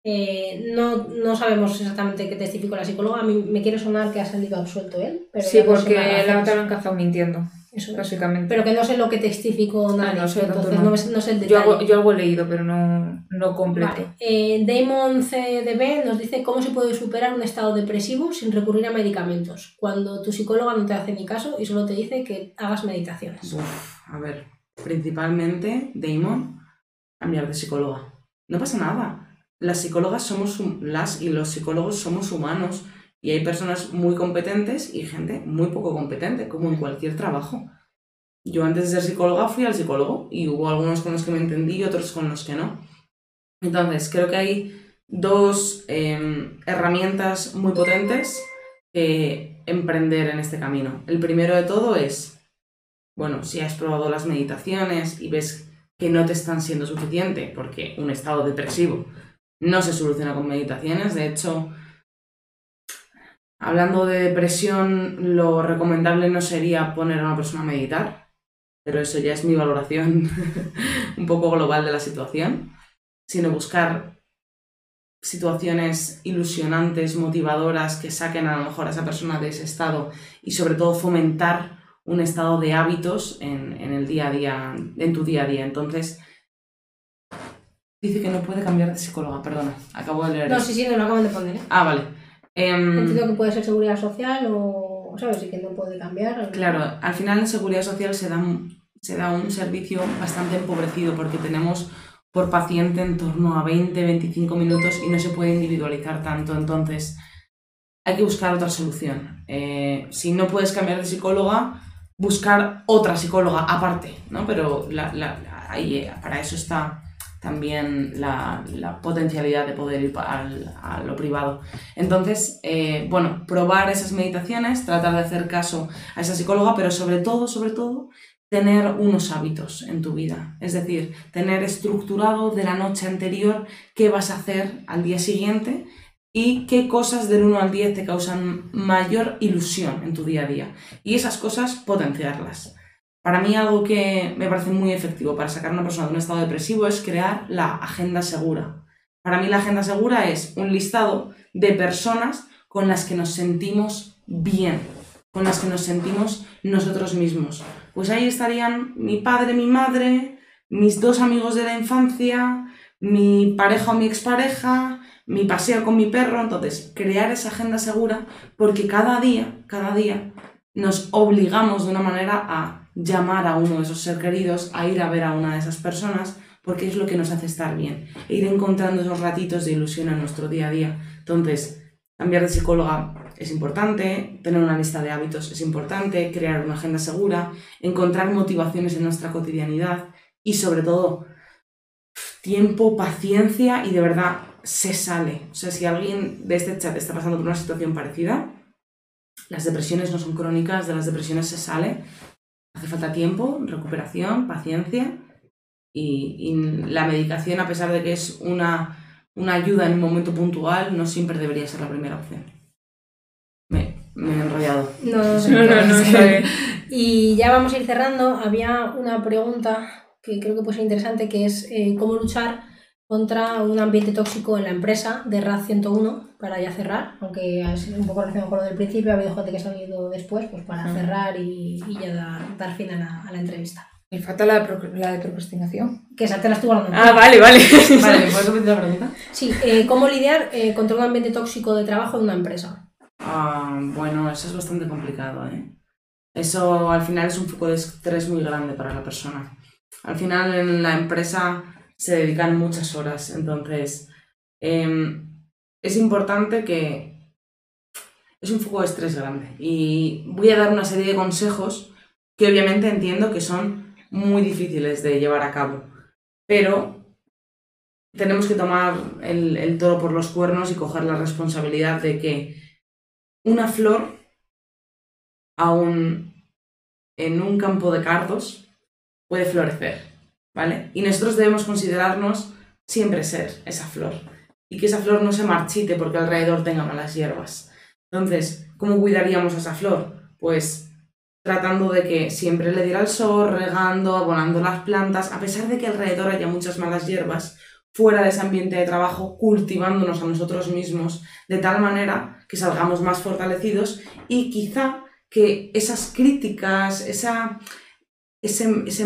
Eh, no, no sabemos exactamente qué testificó la psicóloga. A mí me quiere sonar que ha salido absuelto él. Pero Sí, porque la otra lo han cazado mintiendo, Eso es. básicamente. Pero que no sé lo que testificó nadie. Ah, no sé, entonces no. no, es- no sé el yo, detalle. algo, yo algo he leído, pero no, no completo. Vale. Eh, Damon CDB nos dice cómo se puede superar un estado depresivo sin recurrir a medicamentos, cuando tu psicóloga no te hace ni caso y solo te dice que hagas meditaciones. Uf, a ver, principalmente, Damon, cambiar de psicóloga. No pasa nada. Las psicólogas somos, las y los psicólogos somos humanos y hay personas muy competentes y gente muy poco competente, como en cualquier trabajo. Yo antes de ser psicóloga fui al psicólogo y hubo algunos con los que me entendí y otros con los que no. Entonces, creo que hay dos em, herramientas muy potentes que emprender en este camino. El primero de todo es bueno, si has probado las meditaciones y ves que no te están siendo suficiente, porque un estado depresivo no se soluciona con meditaciones, de hecho, hablando de depresión, lo recomendable no sería poner a una persona a meditar, pero eso ya es mi valoración [LAUGHS] un poco global de la situación, sino buscar situaciones ilusionantes, motivadoras, que saquen a lo mejor a esa persona de ese estado y sobre todo fomentar un estado de hábitos en, el día a día, en tu día a día. Entonces, dice que no puede cambiar de psicóloga, perdona, acabo de leer. No, eso. sí, sí, no lo acaban de poner. ¿eh? Ah, vale. Em, Entiendo que puede ser seguridad social o, ¿sabes? Y que no puede cambiar. claro, al final en seguridad social se dan, se da un servicio bastante empobrecido porque tenemos por paciente en torno a 20-25 minutos y no se puede individualizar tanto. Entonces, hay que buscar otra solución. Eh, si no puedes cambiar de psicóloga, buscar otra psicóloga aparte, ¿no? Pero ahí, eh, para eso está también la, potencialidad de poder ir a lo privado. Entonces, eh, bueno, probar esas meditaciones, tratar de hacer caso a esa psicóloga, pero sobre todo, sobre todo, tener unos hábitos en tu vida. Es decir, tener estructurado de la noche anterior qué vas a hacer al día siguiente y qué cosas del 1 al 10 te causan mayor ilusión en tu día a día. Y esas cosas potenciarlas. Para mí algo que me parece muy efectivo para sacar a una persona de un estado depresivo es crear la agenda segura. Para mí la agenda segura es un listado de personas con las que nos sentimos bien, con las que nos sentimos nosotros mismos. Pues ahí estarían mi padre, mi madre, mis dos amigos de la infancia, mi pareja o mi expareja, mi paseo con mi perro, entonces crear esa agenda segura porque cada día, cada día nos obligamos de una manera a llamar a uno de esos seres queridos, a ir a ver a una de esas personas, porque es lo que nos hace estar bien, e ir encontrando esos ratitos de ilusión en nuestro día a día. Entonces, cambiar de psicóloga es importante, tener una lista de hábitos es importante, crear una agenda segura, encontrar motivaciones en nuestra cotidianidad y sobre todo tiempo, paciencia y de verdad se sale. O sea, si alguien de este chat está pasando por una situación parecida, las depresiones no son crónicas, de las depresiones se sale. Hace falta tiempo, recuperación, paciencia y, la medicación, a pesar de que es una, ayuda en un momento puntual, no siempre debería ser la primera opción. Me, he enrollado. No, [LAUGHS] no, no, no, Y ya vamos a ir cerrando. Había una pregunta que creo que puede ser interesante, que es eh, cómo luchar contra un ambiente tóxico en la empresa de RAD 101 para ya cerrar, aunque es un poco relacionado con lo del principio, ha habido gente que se ha ido después pues para cerrar y, ya dar, fin a la, entrevista. Me falta la de, la de procrastinación. Que esa te la estuvo hablando. Ah, vale, vale. vale, ¿puedes [LAUGHS] repetir la pregunta? Sí, eh, ¿cómo lidiar eh, contra un ambiente tóxico de trabajo en una empresa? Ah, bueno, eso es bastante complicado, ¿eh? Eso al final es un foco de estrés muy grande para la persona. Al final en la empresa se dedican muchas horas. Entonces, em, es importante que es un foco de estrés grande. Y voy a dar una serie de consejos que obviamente entiendo que son muy difíciles de llevar a cabo. Pero tenemos que tomar el, el toro por los cuernos y coger la responsabilidad de que una flor, aún en un campo de cardos, puede florecer. ¿Vale? Y nosotros debemos considerarnos siempre ser esa flor y que esa flor no se marchite porque alrededor tenga malas hierbas. Entonces, ¿cómo cuidaríamos a esa flor? Pues tratando de que siempre le diera el sol, regando, abonando las plantas, a pesar de que alrededor haya muchas malas hierbas, fuera de ese ambiente de trabajo, cultivándonos a nosotros mismos de tal manera que salgamos más fortalecidos y quizá que esas críticas, esa, ese, ese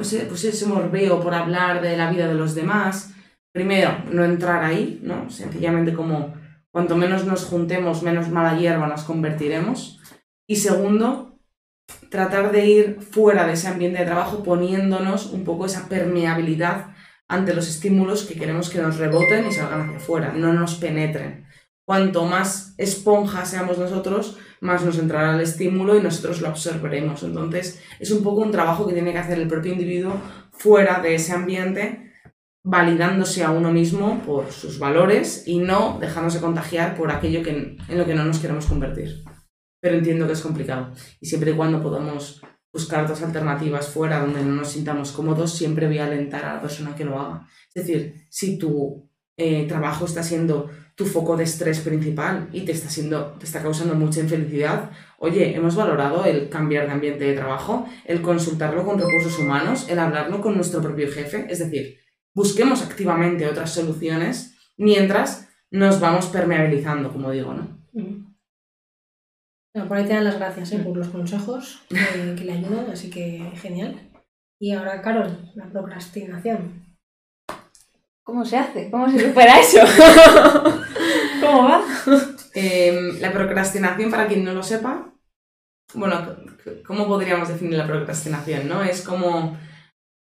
ese, pues ese morbeo por hablar de la vida de los demás. Primero, no entrar ahí, ¿no? Sencillamente como cuanto menos nos juntemos, menos mala hierba nos convertiremos. Y segundo, tratar de ir fuera de ese ambiente de trabajo poniéndonos un poco esa permeabilidad ante los estímulos que queremos que nos reboten y salgan hacia afuera, no nos penetren. Cuanto más esponja seamos nosotros, más nos entrará el estímulo y nosotros lo absorberemos. Entonces, es un poco un trabajo que tiene que hacer el propio individuo fuera de ese ambiente, validándose a uno mismo por sus valores y no dejándose contagiar por aquello que, en lo que no nos queremos convertir. Pero entiendo que es complicado y siempre y cuando podamos buscar otras alternativas fuera donde no nos sintamos cómodos, siempre voy a alentar a la persona que lo haga. Es decir, si tu eh, trabajo está siendo tu foco de estrés principal y te está, siendo, te está causando mucha infelicidad, oye, hemos valorado el cambiar de ambiente de trabajo, el consultarlo con recursos humanos, el hablarlo con nuestro propio jefe, es decir, busquemos activamente otras soluciones mientras nos vamos permeabilizando, como digo, ¿no? por ahí te dan las gracias ¿eh? por los consejos que le ayudan, así que genial. Y ahora, Carol, la procrastinación. ¿Cómo se hace? ¿Cómo se supera eso? [LAUGHS] ¿Cómo va? Em, la procrastinación, para quien no lo sepa, bueno, ¿cómo podríamos definir la procrastinación? ¿no? Es como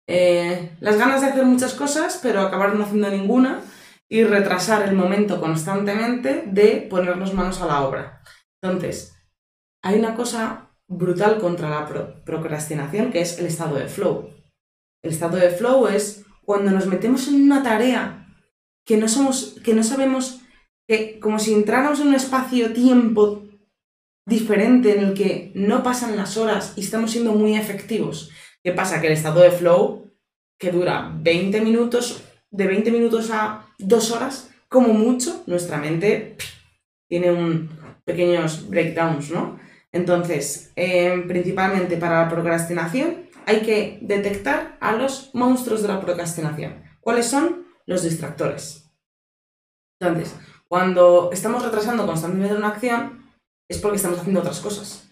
eh, las ganas de hacer muchas cosas, pero acabar no haciendo ninguna y retrasar el momento constantemente de ponernos manos a la obra. Entonces, hay una cosa brutal contra la pro- procrastinación que es el estado de flow. El estado de flow es cuando nos metemos en una tarea que no somos, que no sabemos, que como si entráramos en un espacio-tiempo diferente en el que no pasan las horas y estamos siendo muy efectivos. ¿Qué pasa? Que el estado de flow, que dura 20 minutos, de 20 minutos a 2 horas, como mucho, nuestra mente tiene un pequeños breakdowns, ¿no? Entonces, eh, principalmente para la procrastinación, hay que detectar a los monstruos de la procrastinación. ¿Cuáles son? Los distractores. Entonces, cuando estamos retrasando constantemente una acción, es porque estamos haciendo otras cosas.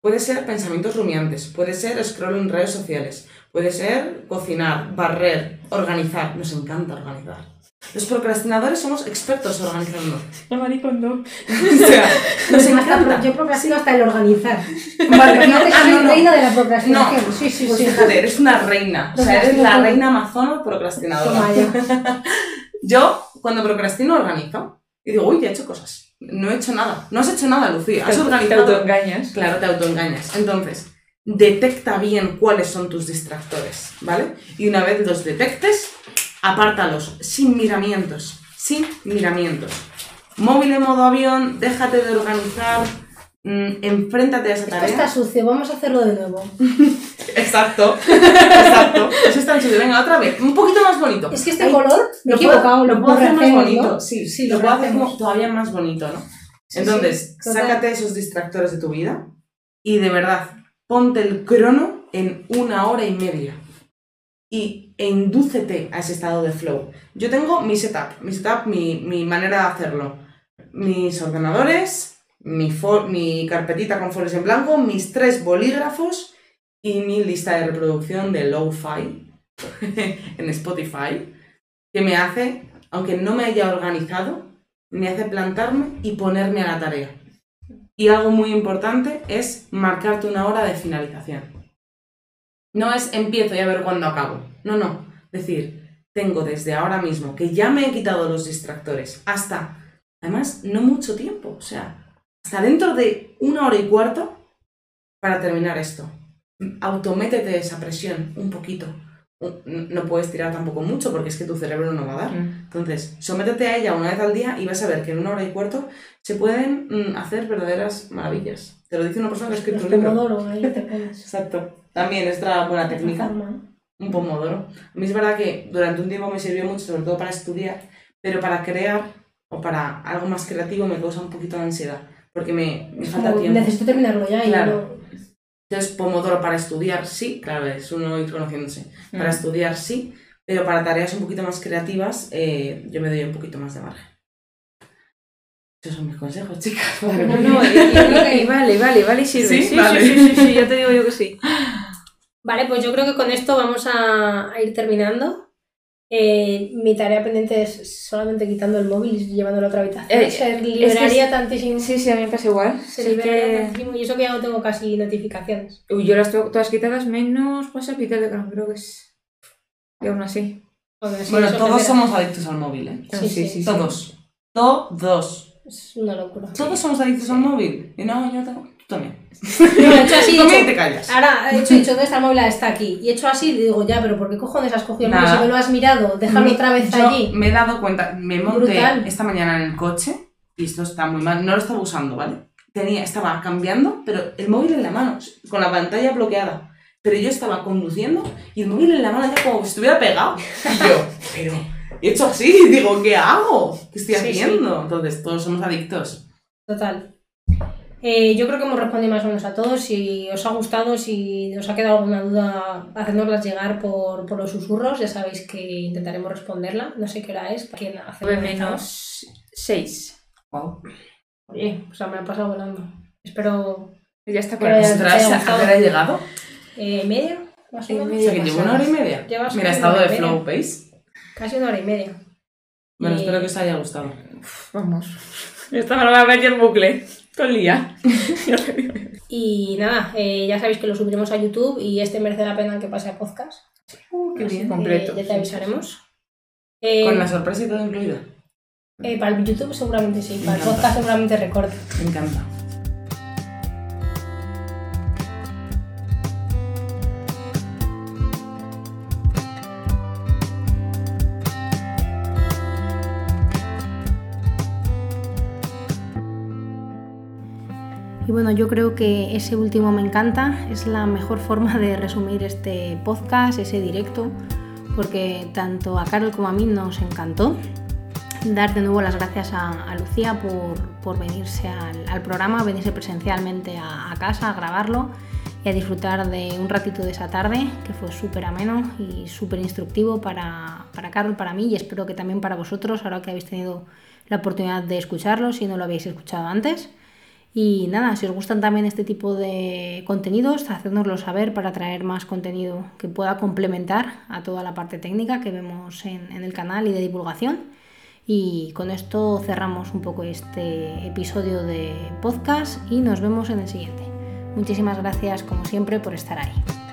Puede ser pensamientos rumiantes, puede ser scroll en redes sociales, puede ser cocinar, barrer, organizar. Nos encanta organizar. Los procrastinadores somos expertos organizando. No, maricón, no. [LAUGHS] o sea, nos Hasta encanta. pro- yo procrastino hasta el organizar. [LAUGHS] Vale, no, ah, soy no, no. reina de la procrastinación. sí, sí, Pues sí. fíjate, eres una reina. O sea, eres la reina amazona procrastinadora. [LAUGHS] Yo, cuando procrastino, organizo. Y digo, uy, ya he hecho cosas. No he hecho nada. No has hecho nada, Lucía. Has Te organizado. autoengañas. Claro, te autoengañas. Entonces, detecta bien cuáles son tus distractores, ¿vale? Y una vez los detectes, apártalos, sin miramientos, sin miramientos. Móvil en modo avión, déjate de organizar, mm, enfréntate a esa Esto tarea. está sucio, vamos a hacerlo de nuevo. [LAUGHS] Exacto, exacto. Eso está suyo. Venga, otra vez, un poquito más bonito. Es que este Ay, color, me he lo puedo- equivocado, lo puedo hacer más bonito, ¿no? sí, Sí, lo puedo hacer rehacemos. todavía más bonito, ¿no? Sí, Entonces, sí, total. sácate esos distractores de tu vida y de verdad, ponte el crono en una hora y media y, e indúcete a ese estado de flow. Yo tengo mi setup, mi setup, mi, mi manera de hacerlo. Mis ordenadores, mi, fo- mi carpetita con folios en blanco, mis tres bolígrafos y mi lista de reproducción de lo-fi [LAUGHS] en Spotify, que me hace, aunque no me haya organizado, me hace plantarme y ponerme a la tarea. Y algo muy importante es marcarte una hora de finalización. No es empiezo y a ver cuándo acabo. No, no. Decir, tengo desde ahora mismo, que ya me he quitado los distractores, hasta, además, no mucho tiempo. O sea, hasta dentro de una hora y cuarto para terminar esto. Autométete esa presión un poquito. No puedes tirar tampoco mucho porque es que tu cerebro no va a dar. Mm. Entonces, sométete a ella una vez al día y vas a ver que en una hora y cuarto se pueden mm, hacer verdaderas maravillas. Te lo dice una persona que ha escrito un libro. Exacto. También es otra buena técnica, un pomodoro. A mí es verdad que durante un tiempo me sirvió mucho, sobre todo para estudiar, pero para crear o para algo más creativo me causa un poquito de ansiedad, porque me, me falta tiempo. Necesito terminarlo ya y Claro. no- Entonces, pomodoro para estudiar, sí, claro, es uno ir conociéndose. Para Mm. estudiar, sí, pero para tareas un poquito más creativas, eh, yo me doy un poquito más de margen. Esos son mis consejos, chicas. [LAUGHS] No, no, y vale, vale, vale, sirve. Sí, Sí, sí, vale. sí, sí, sí, ya te digo yo que sí. Vale, pues yo creo que con esto vamos a, a ir terminando. Eh, mi tarea pendiente es solamente quitando el móvil y llevándolo a otra habitación. Eh, se liberaría es- tantísimo. Sí, sí, a mí me pasa igual. Se Sí liberaría que... tantísimo. Y eso que ya no tengo casi notificaciones. Uy, yo las tengo todas quitadas menos WhatsApp y Telegram, creo que es. Y aún así. Bueno, sí, Bueno, todos somos adictos al móvil, ¿eh? Sí, sí, Todos. Todos. Es una locura. Todos somos adictos al móvil. Y no, yo tengo. También. [LAUGHS] No, he hecho así, hecho- te callas. Ahora he hecho, he dicho, ¿dónde está el móvil? Está aquí. Y he hecho así y digo, ya, pero ¿por qué cojones has cogido el móvil? Si me lo has mirado, déjalo Me- otra vez yo allí. Me he dado cuenta, me monté Brutal. esta mañana en el coche, y esto está muy mal, no lo estaba usando, ¿vale? Tenía, estaba cambiando, pero el móvil en la mano, con la pantalla bloqueada. Pero yo estaba conduciendo y el móvil en la mano ya como que estuviera pegado. Y yo, [LAUGHS] pero, he hecho así, digo, ¿qué hago? ¿Qué estoy Sí, sí. haciendo? Entonces, todos somos adictos. Total. Eh, yo creo que hemos respondido más o menos a todos. Si os ha gustado, si os ha quedado alguna duda, hacednoslas llegar por, por los susurros. Ya sabéis que intentaremos responderla. No sé qué hora es. ¿Para quién hace Nueve una menos 6. Wow. Oye, o sea, me ha pasado volando. Espero Ya está con haya ¿a qué hora he llegado? eh, media, más o Eh, menos. O sea, que llevo una hora y media. Llevas Mira, una estado de flow pace. Casi una hora y media. Bueno, Y- espero que os haya gustado. Vamos. Esta me la voy a ver yo en bucle. Todo el día. Y nada, eh, ya sabéis que lo subiremos a YouTube y este merece la pena que pase a podcast. Uh, qué Así bien. completo, Ya te avisaremos. Eh, Con la sorpresa y todo incluido. eh, para el YouTube seguramente sí, para el podcast seguramente recorte. Me encanta. Y bueno, yo creo que ese último me encanta, es la mejor [LAUGHS] forma de resumir este podcast, ese directo, porque tanto a Carol como a mí nos encantó. Dar de nuevo las gracias a, Lucía por, por venirse al, programa, venirse presencialmente a, a casa a grabarlo y a disfrutar de un ratito de esa tarde, que fue súper ameno y súper instructivo para, para Carol, para mí y espero que también para vosotros, ahora que habéis tenido la oportunidad de escucharlo, si no lo habéis escuchado antes. Y nada, si os gustan también este tipo de contenidos, hacednoslo saber para traer más contenido que pueda complementar a toda la parte técnica que vemos en, en el canal y de divulgación. Y con esto cerramos un poco este episodio de podcast y nos vemos en el siguiente. Muchísimas gracias como siempre por estar ahí.